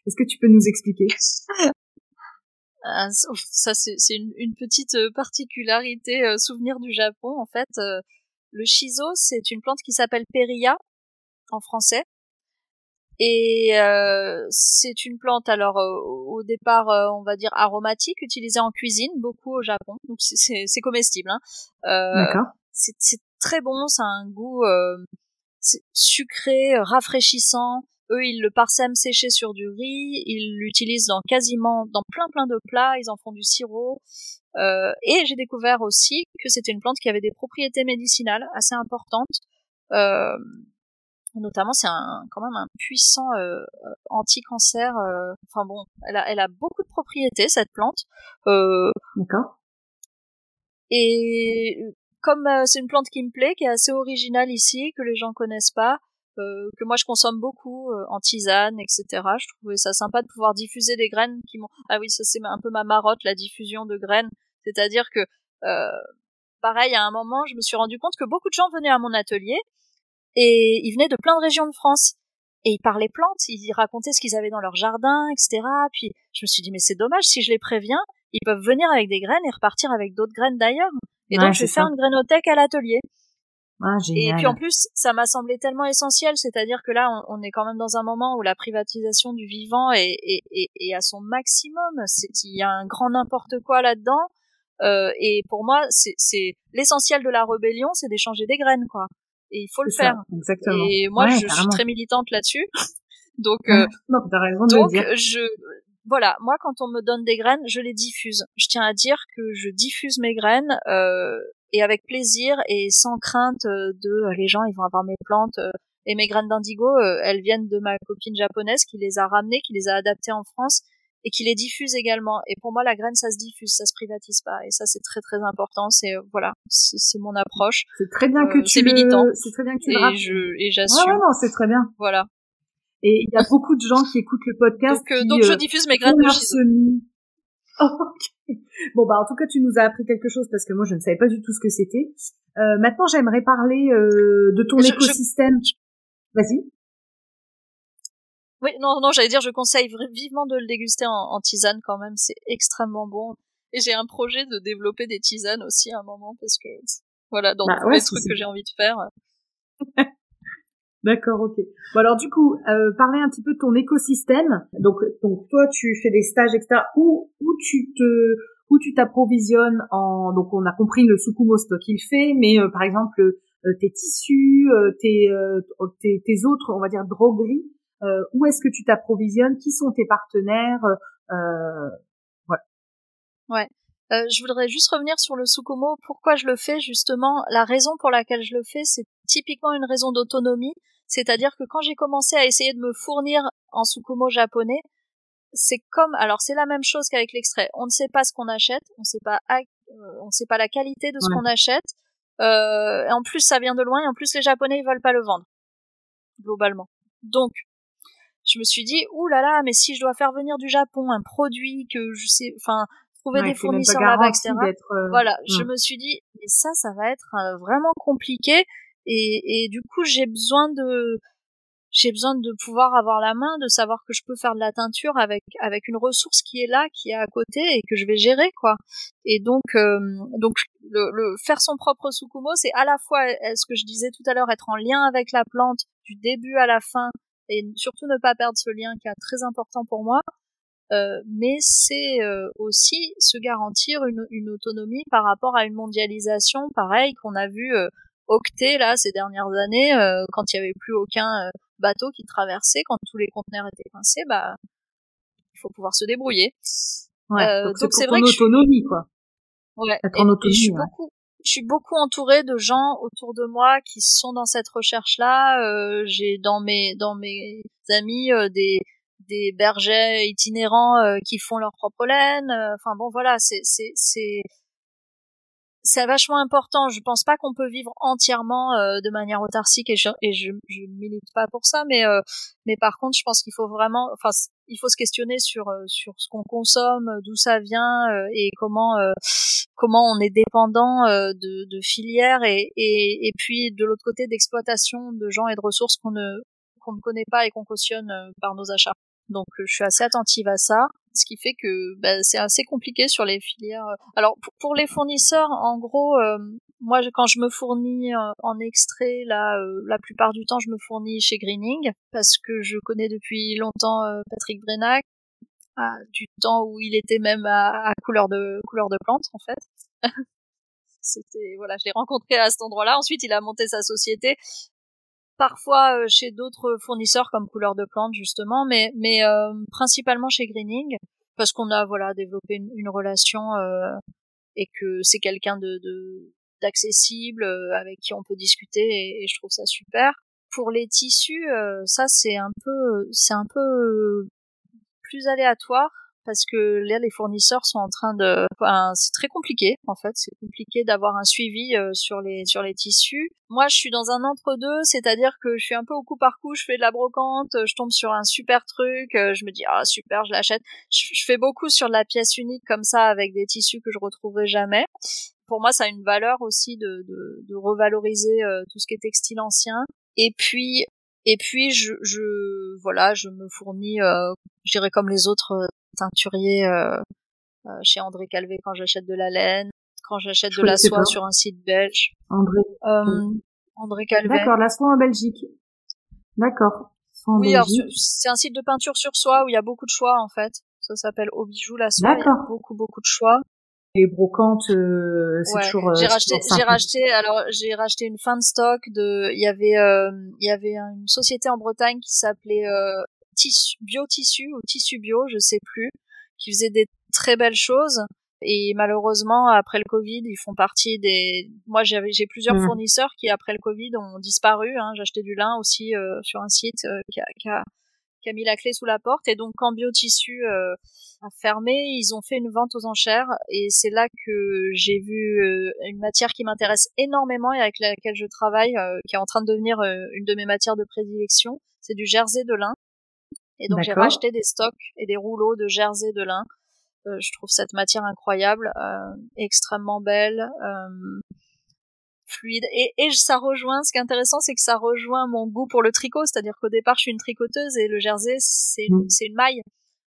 Est-ce que tu peux nous expliquer? Ah, Ça c'est une, une, petite particularité souvenir du Japon en fait. le shiso c'est une plante qui s'appelle peria en français et euh, c'est une plante alors euh, au départ euh, on va dire aromatique utilisée en cuisine beaucoup au Japon. Donc c'est comestible hein. Euh, c'est très bon ça a un goût sucré rafraîchissant. Eux ils le parsèment séché sur du riz ils l'utilisent dans quasiment dans plein plein de plats ils en font du sirop. Et j'ai découvert aussi que c'était une plante qui avait des propriétés médicinales assez importantes. Euh, notamment c'est un quand même un puissant euh, anti-cancer. Euh, enfin bon, elle a, elle a beaucoup de propriétés cette plante. Euh, D'accord. Et comme euh, c'est une plante qui me plaît, qui est assez originale ici, que les gens connaissent pas, euh, que moi je consomme beaucoup en tisane, etc. Je trouvais ça sympa de pouvoir diffuser des graines qui m'ont. Ah oui, ça c'est un peu ma marotte, la diffusion de graines. C'est-à-dire que pareil, à un moment, je me suis rendu compte que beaucoup de gens venaient à mon atelier et ils venaient de plein de régions de France. et ils parlaient plantes, ils racontaient ce qu'ils avaient dans leur jardin, etc. Puis je me suis dit mais c'est dommage si je les préviens, ils peuvent venir avec des graines et repartir avec d'autres graines d'ailleurs. Et donc je vais faire une grainothèque à l'atelier. Ah, et puis en plus, ça m'a semblé tellement essentiel, c'est-à-dire que là, on, est quand même dans un moment où la privatisation du vivant est, est, est, est à son maximum. Il y a un grand n'importe quoi là-dedans. Euh, et pour moi, c'est l'essentiel de la rébellion, c'est d'échanger des graines, quoi. Et il faut le faire. exactement. Et moi, je suis très militante là-dessus. donc, euh, non, as raison donc de le dire. je, voilà, moi, quand on me donne des graines, je les diffuse. Je tiens à dire que je diffuse mes graines euh, et avec plaisir et sans crainte euh, de les gens, ils vont avoir mes plantes. et mes graines d'indigo, elles viennent de ma copine japonaise qui les a ramenées, qui les a adaptées en France et qui les diffuse également. Et pour moi, la graine, ça se diffuse, ça se privatise pas. Et ça, c'est très très important. C'est euh, voilà, c'est mon approche. C'est très bien que euh, tu militant. C'est très bien que tu et je et j'assume. Ouais, non, c'est très bien. Voilà. Et il y a beaucoup de gens qui écoutent le podcast. Donc, euh, donc je diffuse mes graines de chisme. Oh, Bon bah en tout cas tu nous as appris quelque chose parce que moi je ne savais pas du tout ce que c'était. Euh, maintenant j'aimerais parler euh, de ton écosystème. Vas-y. Oui, non, non, j'allais dire, je conseille vivement de le déguster en, tisane quand même, c'est extrêmement bon. Et j'ai un projet de développer des tisanes aussi à un moment parce que voilà, dans bah tous les trucs que j'ai envie de faire. D'accord, ok. Bon alors du coup, euh, parler un petit peu de ton écosystème. Donc, donc toi, tu fais des stages, etc. Où où tu te où tu t'approvisionnes en donc on a compris le Sukumo stock il fait, mais euh, par exemple euh, tes tissus, euh, tes, tes, tes autres on va dire drogueries, euh, où est-ce que tu t'approvisionnes, qui sont tes partenaires, euh, voilà. Ouais. Euh, je voudrais juste revenir sur le Sukumo. Pourquoi je le fais justement? La raison pour laquelle je le fais, c'est typiquement une raison d'autonomie. C'est-à-dire que quand j'ai commencé à essayer de me fournir en Sukumo japonais, c'est comme, alors c'est la même chose qu'avec l'extrait. On ne sait pas ce qu'on achète, on ne sait pas, on sait pas la qualité de ce qu'on achète. Euh, et en plus, ça vient de loin. Et en plus, les Japonais ils veulent pas le vendre globalement. Donc, je me suis dit, ouh là là, mais si je dois faire venir du Japon un produit que je sais, enfin, trouver des fournisseurs là-bas, etc. Euh, voilà, je me suis dit, mais ça, ça va être euh, vraiment compliqué. Et, et du coup, j'ai besoin de, j'ai besoin de pouvoir avoir la main, de savoir que je peux faire de la teinture avec avec une ressource qui est là, qui est à côté et que je vais gérer quoi. Et donc euh, donc le, le, faire son propre sukumo, c'est à la fois ce que je disais tout à l'heure, être en lien avec la plante du début à la fin et surtout ne pas perdre ce lien qui est très important pour moi. Euh, mais c'est euh, aussi se garantir une, une, autonomie par rapport à une mondialisation, pareil qu'on a vu euh, octer là ces dernières années, euh, quand il y avait plus aucun bateau qui traversait, quand tous les conteneurs étaient coincés, bah il faut pouvoir se débrouiller. Ouais, donc c'est vrai que autonomie quoi. Ouais. Être en autonomie. je suis beaucoup, je suis beaucoup entourée de gens autour de moi qui sont dans cette recherche-là. Euh, j'ai dans mes dans mes amis euh, des des bergers itinérants euh, qui font leur propre laine. Enfin bon, voilà, c'est c'est c'est c'est vachement important. Je pense pas qu'on peut vivre entièrement euh, de manière autarcique et je et je, je milite pas pour ça, mais euh, mais par contre, je pense qu'il faut vraiment, enfin, il faut se questionner sur euh, sur ce qu'on consomme, d'où ça vient et comment comment on est dépendant de, de filières et, et et puis de l'autre côté d'exploitation de gens et de ressources qu'on ne qu'on ne connaît pas et qu'on cautionne par nos achats. Donc je suis assez attentive à ça ce qui fait que bah, c'est assez compliqué sur les filières. Alors pour, les fournisseurs, en gros, euh, moi quand je me fournis euh, en extrait, là, euh, la plupart du temps, je me fournis chez Greening parce que je connais depuis longtemps Patrick Brenac, du temps où il était même à, couleur de couleur de plante en fait. C'était voilà, je l'ai rencontré à cet endroit-là. Ensuite, il a monté sa société parfois euh, chez d'autres fournisseurs comme couleur de plante justement, mais mais euh, principalement chez Greening parce qu'on a voilà développé une, relation euh, et que c'est quelqu'un de d'accessible avec qui on peut discuter et, et, je trouve ça super. Pour les tissus, ça c'est un peu c'est un peu plus aléatoire parce que là les fournisseurs sont en train de enfin, c'est très compliqué en fait. C'est compliqué d'avoir un suivi euh, sur les sur les tissus. Moi je suis dans un entre deux c'est-à-dire que je suis un peu au coup par coup je fais de la brocante je tombe sur un super truc euh, je me dis ah super je l'achète. Je, fais beaucoup sur de la pièce unique comme ça avec des tissus que je retrouverai jamais. Pour moi ça a une valeur aussi de de, revaloriser euh, tout ce qui est textile ancien. Et puis Et puis je, je voilà, je me fournis, euh, je dirais comme les autres teinturiers euh, euh, chez André Calvé quand j'achète de la laine, quand j'achète de la soie sur un site belge. André. Euh, André Calvé. D'accord, la soie en Belgique. D'accord. Oui, c'est un site de peinture sur soie où il y a beaucoup de choix en fait. Ça s'appelle Au bijou la soie. D'accord. beaucoup beaucoup de choix les brocantes euh, c'est toujours euh, j'ai racheté j'ai racheté alors j'ai racheté une fin de stock de il y avait euh, il y avait une société en Bretagne qui s'appelait tissu bio tissu ou tissu bio je sais plus qui faisait des très belles choses et malheureusement après le Covid ils font partie des moi j'avais j'ai plusieurs mmh. fournisseurs qui après le Covid ont disparu hein. acheté du lin aussi sur un site qui a, qui a qui a mis la clé sous la porte. Et donc quand Biotissu euh, a fermé, ils ont fait une vente aux enchères. Et c'est là que j'ai vu euh, une matière qui m'intéresse énormément et avec laquelle je travaille, euh, qui est en train de devenir une de mes matières de prédilection. C'est du jersey de lin. Et donc j'ai racheté des stocks et des rouleaux de jersey de lin. je trouve cette matière incroyable, extrêmement belle fluide. Et, et ça rejoint, ce qui est intéressant, c'est que ça rejoint mon goût pour le tricot, c'est-à-dire qu'au départ, je suis une tricoteuse et le jersey, c'est une, mm. une maille.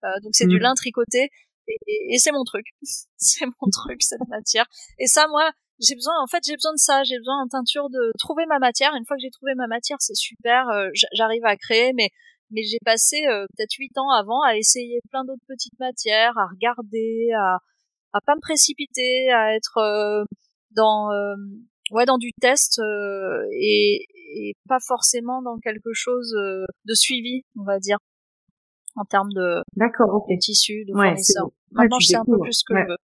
Euh, donc c'est du mm. lin tricoté et, et, c'est mon truc. c'est mon truc, cette matière. Et ça, moi, j'ai besoin, en fait, j'ai besoin de ça. J'ai besoin en teinture de trouver ma matière. Une fois que j'ai trouvé ma matière, c'est super. Euh, j'arrive à créer, mais mais j'ai passé euh, peut-être huit ans avant à essayer plein d'autres petites matières, à regarder, à à pas me précipiter, à être euh, dans ouais dans du test euh, et, et, pas forcément dans quelque chose euh, de suivi on va dire en termes de d'accord ok. tissus de fournisseurs maintenant je sais un peu plus ce que je veux.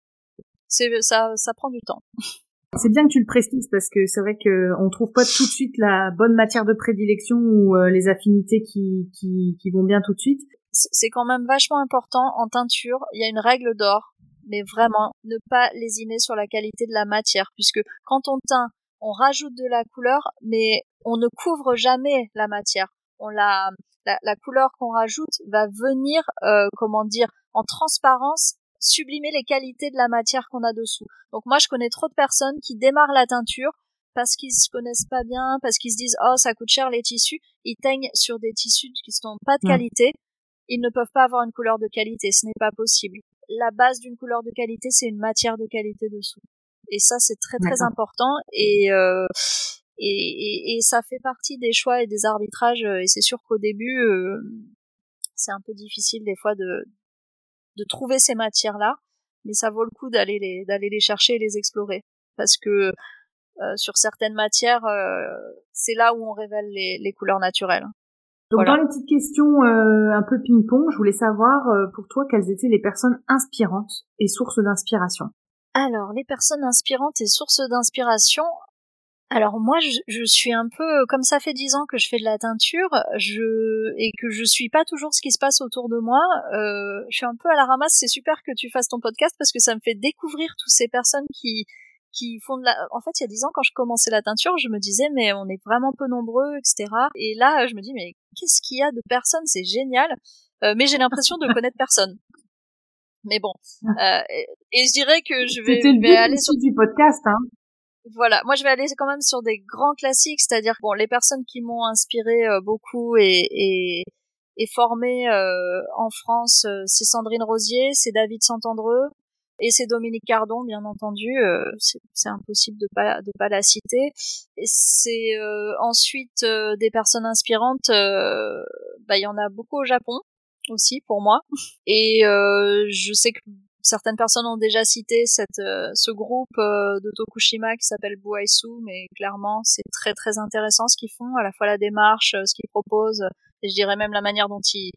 C'est ça ça prend du temps c'est bien que tu le précises parce que c'est vrai que on trouve pas tout de suite la bonne matière de prédilection ou euh, les affinités qui, qui, qui vont bien tout de suite. C'est quand même vachement important en teinture. Il y a une règle d'or mais vraiment ne pas lésiner sur la qualité de la matière, puisque quand on teint, on rajoute de la couleur, mais on ne couvre jamais la matière. On la, la, couleur qu'on rajoute va venir, euh, comment dire, en transparence, sublimer les qualités de la matière qu'on a dessous. Donc moi, je connais trop de personnes qui démarrent la teinture parce qu'ils se connaissent pas bien, parce qu'ils se disent oh ça coûte cher les tissus, ils teignent sur des tissus qui sont pas de qualité, ils ne peuvent pas avoir une couleur de qualité, ce n'est pas possible la base d'une couleur de qualité, c'est une matière de qualité dessous. Et ça, c'est très très important. Euh, et, et, et, ça fait partie des choix et des arbitrages. Et c'est sûr qu'au début, euh, c'est un peu difficile des fois de, de trouver ces matières-là, mais ça vaut le coup d'aller les d'aller les chercher et les explorer, parce que euh, sur certaines matières, c'est là où on révèle les, les couleurs naturelles. Donc dans les petites questions euh, un peu ping-pong, je voulais savoir euh, pour toi quelles étaient les personnes inspirantes et sources d'inspiration? Alors les personnes inspirantes et sources d'inspiration. Alors moi je, je, suis un peu comme ça fait dix ans que je fais de la teinture, je et que je suis pas toujours ce qui se passe autour de moi. Euh, je suis un peu à la ramasse. C'est super que tu fasses ton podcast parce que ça me fait découvrir toutes ces personnes qui qui font de la... En fait, il y a dix ans, quand je commençais la teinture, je me disais, mais on est vraiment peu nombreux, etc. Et là, je me dis, mais qu'est-ce qu'il y a de personnes C'est génial. Euh, mais j'ai l'impression de connaître personne. Mais bon. Euh, et, je dirais que je vais, je vais aller sur du podcast, hein. Voilà, moi je vais aller quand même sur des grands classiques, c'est-à-dire bon les personnes qui m'ont inspiré euh, beaucoup et, et, et formé euh, en France, euh, c'est Sandrine Rosier, c'est David Santandreux, et c'est Dominique Cardon, bien entendu. Euh, c'est impossible de pas de pas la citer. C'est euh, ensuite euh, des personnes inspirantes. bah, il y en a beaucoup au Japon aussi pour moi. Et je sais que certaines personnes ont déjà cité cette, ce groupe de Tokushima qui s'appelle Buaisu, mais clairement c'est très très intéressant ce qu'ils font, à la fois la démarche, ce qu'ils proposent, et je dirais même la manière dont ils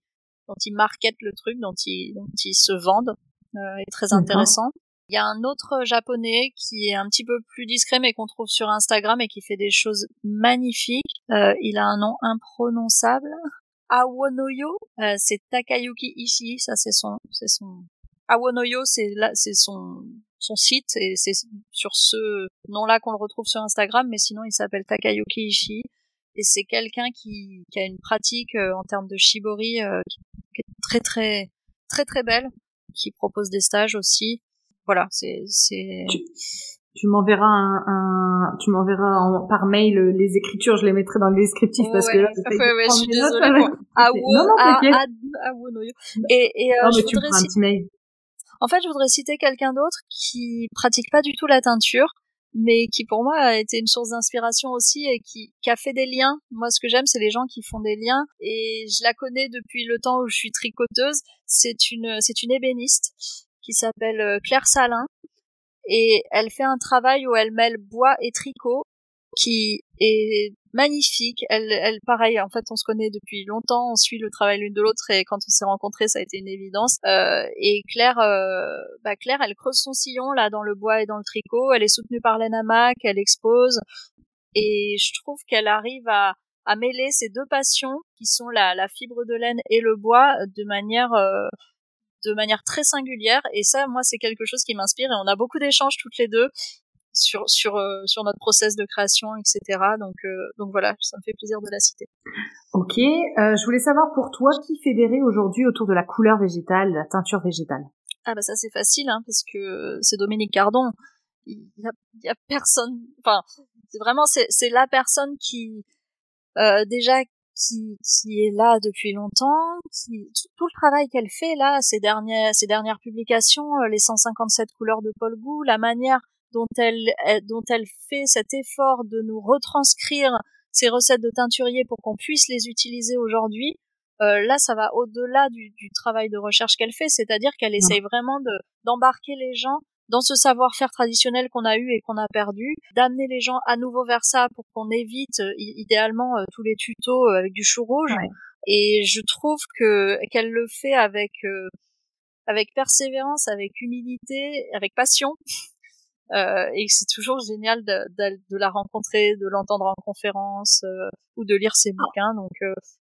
dont ils marketent le truc, dont ils dont ils se vendent. Euh, est très intéressant. Il y a un autre japonais qui est un petit peu plus discret mais qu'on trouve sur Instagram et qui fait des choses magnifiques. Euh, il a un nom imprononçable. Awonoyo, euh, c'est Takayuki Ishii, ça c'est son, c'est son. Awonoyo, c'est là, c'est son son site et c'est sur ce nom-là qu'on le retrouve sur Instagram, mais sinon il s'appelle Takayuki Ishii et c'est quelqu'un qui, qui a une pratique euh, en termes de shibori euh, qui est très très très très belle qui propose des stages aussi. Voilà, c'est c'est tu m'enverras un, un, tu m'enverras par mail les écritures, je les mettrai dans le descriptif parce que là, ouais, ouais, je suis désolée. Ah, non, non, ah, ah, ah, et, et euh, non, je voudrais un petit mail. En fait, je voudrais citer quelqu'un d'autre qui pratique pas du tout la teinture, mais qui pour moi a été une source d'inspiration aussi et qui, qui a fait des liens. Moi, ce que j'aime, c'est les gens qui font des liens et je la connais depuis le temps où je suis tricoteuse. C'est une, c'est une ébéniste qui s'appelle euh, Claire Salin et elle fait un travail où elle mêle bois et tricot qui est magnifique. Elle, elle, pareil, en fait, on se connaît depuis longtemps, on suit le travail l'une de l'autre et quand on s'est rencontrés, ça a été une évidence. Euh, et Claire, euh, bah Claire, elle creuse son sillon là dans le bois et dans le tricot. Elle est soutenue par Lena Mac, elle expose et je trouve qu'elle arrive à, à mêler ces deux passions qui sont la, la fibre de laine et le bois de manière euh, de manière très singulière et ça moi c'est quelque chose qui m'inspire et on a beaucoup d'échanges toutes les deux sur sur euh, sur notre process de création etc donc euh, donc voilà ça me fait plaisir de la citer. Ok euh, je voulais savoir pour toi qui fédérait aujourd'hui autour de la couleur végétale la teinture végétale? Ah bah ça c'est facile hein, parce que c'est Dominique Cardon. Il y a, y a personne enfin c'est vraiment c'est c'est la personne qui euh, déjà qui, qui est là depuis longtemps, qui, tout le travail qu'elle fait là, ces dernières, ces dernières publications, euh, les 157 couleurs de Paul Gou, la manière dont elle, dont elle fait cet effort de nous retranscrire ces recettes de teinturier pour qu'on puisse les utiliser aujourd'hui, euh, là, ça va au-delà du, du, travail de recherche qu'elle fait, c'est-à-dire qu'elle essaye vraiment de d'embarquer les gens dans ce savoir-faire traditionnel qu'on a eu et qu'on a perdu, d'amener les gens à nouveau vers ça pour qu'on évite euh, idéalement euh, tous les tutos euh, avec du chou rouge. Et je trouve que qu'elle le fait avec avec persévérance, avec humilité, avec passion. Euh, et c'est toujours génial de, de, de, la rencontrer, de l'entendre en conférence ou de lire ses ah. bouquins. Donc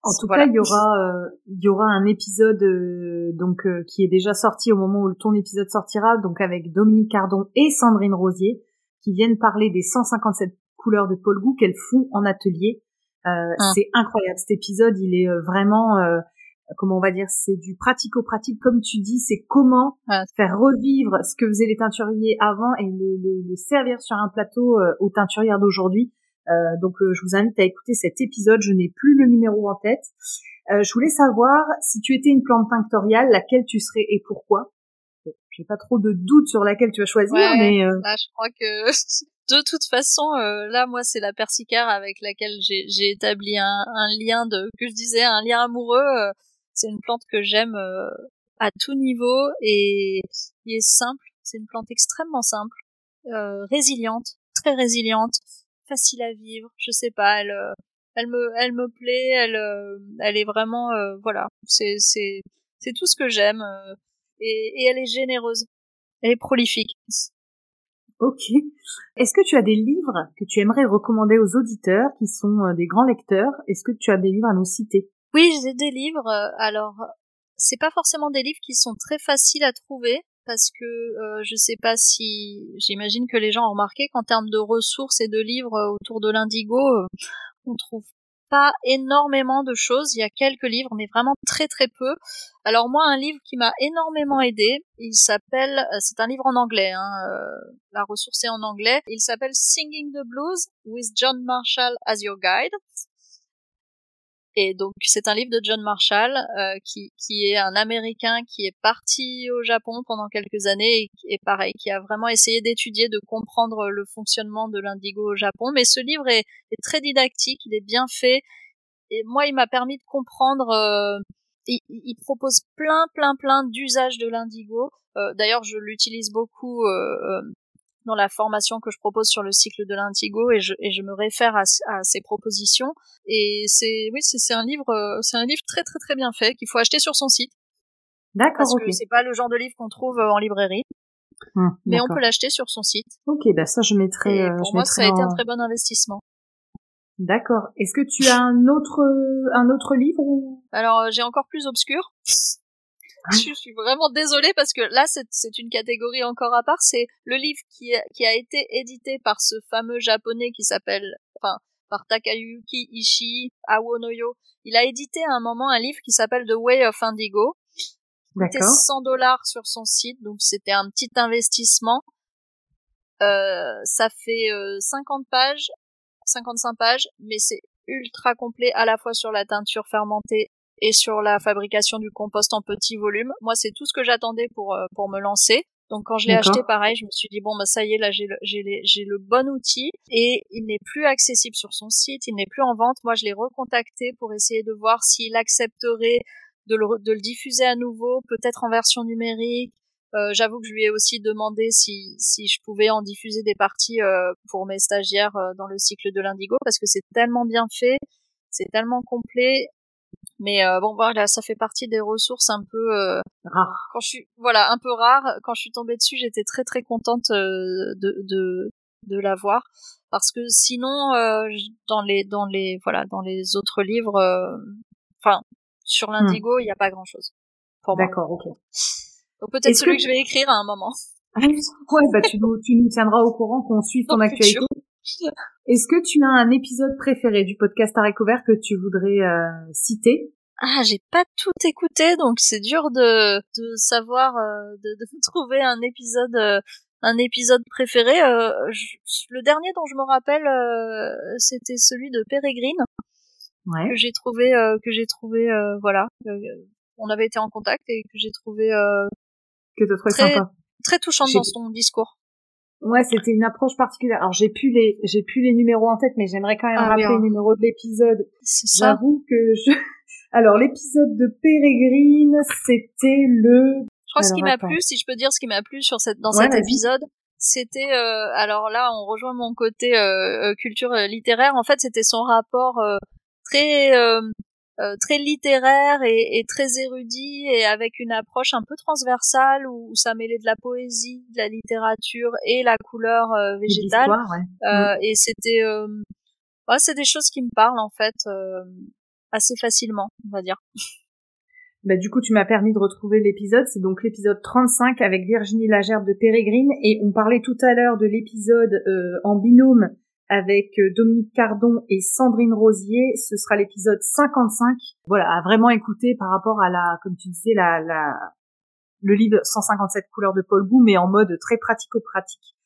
en tout cas, il y aura euh, il y aura un épisode euh, donc euh, qui est déjà sorti au moment où ton épisode sortira, donc avec Dominique Cardon et Sandrine Rosier qui viennent parler des 157 couleurs de Paul Gou qu'elles font en atelier. Ah. C'est incroyable cet épisode, il est vraiment comment on va dire, c'est du pratico-pratique comme tu dis, c'est comment faire revivre ce que faisaient les teinturiers avant et le, le servir sur un plateau aux teinturières d'aujourd'hui. Euh, donc euh, je vous invite à écouter cet épisode. Je n'ai plus le numéro en tête. Euh, je voulais savoir si tu étais une plante tinctoriale, laquelle tu serais et pourquoi. J'ai pas trop de doute sur laquelle tu vas choisir, mais là, je crois que de toute façon, là, moi, c'est la persicare avec laquelle j'ai établi un, un, lien de, que je disais, un lien amoureux. C'est une plante que j'aime à tout niveau et qui est simple. C'est une plante extrêmement simple, résiliente, très résiliente facile à vivre. Je sais pas, elle, euh, elle me, elle me plaît. Elle, euh, elle est vraiment, euh, voilà, c'est, c'est, c'est tout ce que j'aime. Et, et elle est généreuse. Elle est prolifique. Ok. Est-ce que tu as des livres que tu aimerais recommander aux auditeurs qui sont des grands lecteurs? Est-ce que tu as des livres à nous citer? Oui, j'ai des livres. Alors, c'est pas forcément des livres qui sont très faciles à trouver parce que euh, je sais pas si j'imagine que les gens ont remarqué qu'en termes de ressources et de livres euh, autour de l'indigo, euh, on trouve pas énormément de choses. Il y a quelques livres, mais vraiment très très peu. Alors moi, un livre qui m'a énormément aidé, il s'appelle, euh, c'est un livre en anglais, hein, la ressource est en anglais. Il s'appelle Singing the Blues with John Marshall as your guide. Et donc c'est un livre de John Marshall euh, qui, qui est un Américain qui est parti au Japon pendant quelques années et, pareil qui a vraiment essayé d'étudier, de comprendre le fonctionnement de l'indigo au Japon. Mais ce livre est, est, très didactique, il est bien fait et moi il m'a permis de comprendre. Euh, il, il, propose plein plein plein d'usages de l'indigo. Euh, D'ailleurs je l'utilise beaucoup euh, euh, dans la formation que je propose sur le cycle de l'indigo et je, et je me réfère à, à ces propositions. Et c'est, oui, c'est un livre, euh, c'est un livre très très très bien fait qu'il faut acheter sur son site. D'accord. Parce que c'est pas le genre de livre qu'on trouve euh, en librairie. Hum, mais on peut l'acheter sur son site. Ok, bah ça je mettrai. Et euh, pour moi, ça a été un très bon investissement. D'accord. Est-ce que tu as un autre un autre livre ou? Alors j'ai encore plus obscur. Je suis vraiment désolée parce que là, c'est une catégorie encore à part. C'est le livre qui a, qui a été édité par ce fameux japonais qui s'appelle, enfin, par Takayuki Ishii Awonoyo. Il a édité à un moment un livre qui s'appelle The Way of Indigo. C'était 100 dollars sur son site, donc c'était un petit investissement. Euh, ça fait 50 pages, 55 pages, mais c'est ultra complet à la fois sur la teinture fermentée et sur la fabrication du compost en petit volume. Moi, c'est tout ce que j'attendais pour pour me lancer. Donc quand je l'ai acheté, pareil, je me suis dit bon bah ça y est, là j'ai le, j'ai, j'ai le bon outil et il n'est plus accessible sur son site, il n'est plus en vente. Moi, je l'ai recontacté pour essayer de voir s'il accepterait de le, de le diffuser à nouveau, peut-être en version numérique. Euh, j'avoue que je lui ai aussi demandé si, si je pouvais en diffuser des parties euh, pour mes stagiaires euh, dans le cycle de l'indigo parce que c'est tellement bien fait, c'est tellement complet mais euh, bon voilà, ça fait partie des ressources un peu euh, rares. Quand je suis voilà, un peu rare. Quand je suis tombée dessus, j'étais très très contente euh, de de de l'avoir parce que sinon euh, dans les dans les voilà dans les autres livres, enfin sur hmm. l'indigo, il n'y a pas grand chose. D'accord, ok. Donc peut-être celui que... je vais écrire à un moment. ouais, bah tu nous, tu nous tiendras au courant qu'on suit ton actualité. Est-ce que tu as un épisode préféré du podcast à Vert que tu voudrais euh, citer? Ah, j'ai pas tout écouté, donc c'est dur de, de savoir, euh, de, de, trouver un épisode, euh, un épisode préféré. le dernier dont je me rappelle, c'était celui de Peregrine, ouais. que j'ai trouvé, que j'ai trouvé, voilà, on avait été en contact et que j'ai trouvé que très, sympa. très touchant dans son discours. Ouais, c'était une approche particulière. Alors j'ai plus les j'ai plus les numéros en tête, mais j'aimerais quand même ah rappeler les numéros de l'épisode. C'est ça. J'avoue que je. Alors l'épisode de Pérégrine, c'était le. Je crois que ce qui m'a plu, si je peux dire ce qui m'a plu sur cette dans cet épisode, c'était euh, alors là on rejoint mon côté euh, euh culture littéraire. En fait, c'était son rapport très euh, très littéraire et, et, très érudit et avec une approche un peu transversale où, ça mêlait de la poésie, de la littérature et la couleur euh, végétale. Euh, mm. Et c'était, ouais, c'est des choses qui me parlent en fait assez facilement, on va dire. Bah, du coup, tu m'as permis de retrouver l'épisode. C'est donc l'épisode 35 avec Virginie Lagerbe de Pérégrine. Et on parlait tout à l'heure de l'épisode en binôme avec euh, Dominique Cardon et Sandrine Rosier. Ce sera l'épisode 55. Voilà, à vraiment écouter par rapport à la, comme tu disais, la, la, le livre 157 couleurs de Paul Bou, mais en mode très pratico-pratique.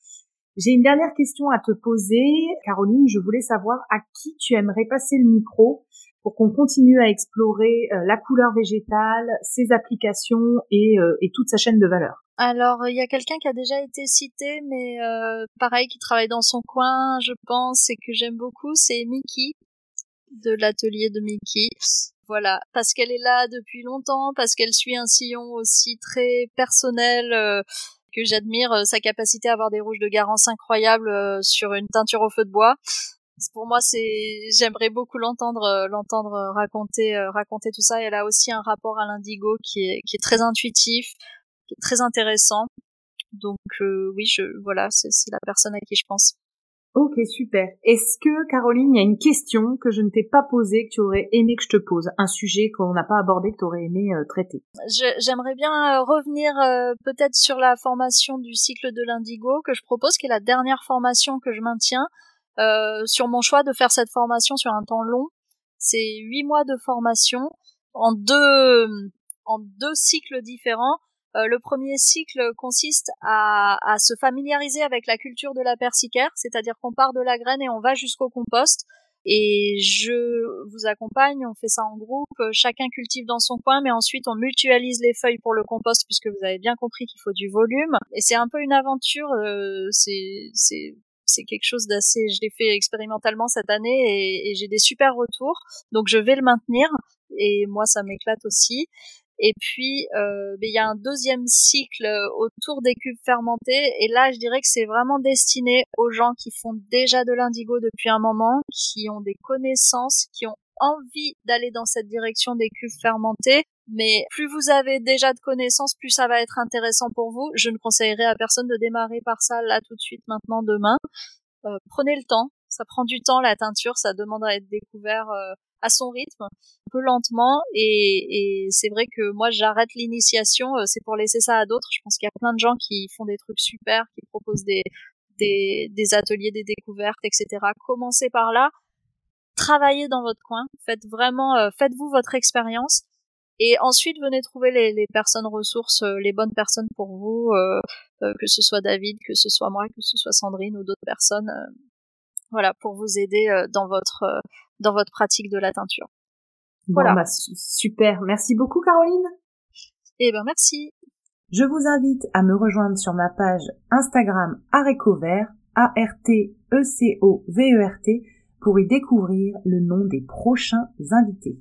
J'ai une dernière question à te poser, Caroline. Je voulais savoir à qui tu aimerais passer le micro pour qu'on continue à explorer euh, la couleur végétale, ses applications et, euh, et toute sa chaîne de valeur. Alors, il y a quelqu'un qui a déjà été cité, mais euh, pareil, qui travaille dans son coin, je pense, et que j'aime beaucoup, c'est Mickey, de l'atelier de Mickey. Voilà, parce qu'elle est là depuis longtemps, parce qu'elle suit un sillon aussi très personnel, que j'admire sa capacité à avoir des rouges de Garance incroyables sur une teinture au feu de bois pour moi c'est j'aimerais beaucoup l'entendre euh, l'entendre raconter euh, raconter tout ça. Elle a aussi un rapport à l'indigo qui est qui est très intuitif qui est très intéressant. Donc euh, oui je voilà c'est la personne à qui je pense. Ok, super. Est-ce que, Caroline, il y a une question que je ne t'ai pas posée, que tu aurais aimé que je te pose? Un sujet qu'on n'a pas abordé, que tu aurais aimé traiter? J'aimerais bien revenir peut-être sur la formation du cycle de l'indigo que je propose, qui est la dernière formation que je maintiens. Euh, sur mon choix de faire cette formation sur un temps long. C'est huit mois de formation en deux en deux cycles différents. Euh, le premier cycle consiste à, à, se familiariser avec la culture de la persicaire, c'est-à-dire qu'on part de la graine et on va jusqu'au compost. Et je vous accompagne, on fait ça en groupe, chacun cultive dans son coin, mais ensuite on mutualise les feuilles pour le compost puisque vous avez bien compris qu'il faut du volume. Et c'est un peu une aventure, euh, c'est c'est quelque chose d'assez, je l'ai fait expérimentalement cette année et, j'ai des super retours. Donc je vais le maintenir et moi ça m'éclate aussi. Et puis euh, ben, il y a un deuxième cycle autour des cubes fermentés et là je dirais que c'est vraiment destiné aux gens qui font déjà de l'indigo depuis un moment, qui ont des connaissances, qui ont envie d'aller dans cette direction des cubes fermentés mais plus vous avez déjà de connaissances, plus ça va être intéressant pour vous. Je ne conseillerais à personne de démarrer par ça là tout de suite, maintenant, demain. Euh, prenez le temps. Ça prend du temps la teinture, ça demande à être découvert euh, à son rythme, un peu lentement. Et, et c'est vrai que moi j'arrête l'initiation, euh, c'est pour laisser ça à d'autres. Je pense qu'il y a plein de gens qui font des trucs super, qui proposent des, des, des ateliers, des découvertes, etc. Commencez par là. Travaillez dans votre coin. Faites vraiment, faites-vous votre expérience Et ensuite, venez trouver les, les personnes ressources, les bonnes personnes pour vous, que ce soit David, que ce soit moi, que ce soit Sandrine ou d'autres personnes, voilà, pour vous aider dans votre dans votre pratique de la teinture. voilà. Bah, super. Merci beaucoup, Caroline. Eh ben, merci. Je vous invite à me rejoindre sur ma page Instagram Arécovert, A-R-T-E-C-O-V-E-R-T, pour y découvrir le nom des prochains invités.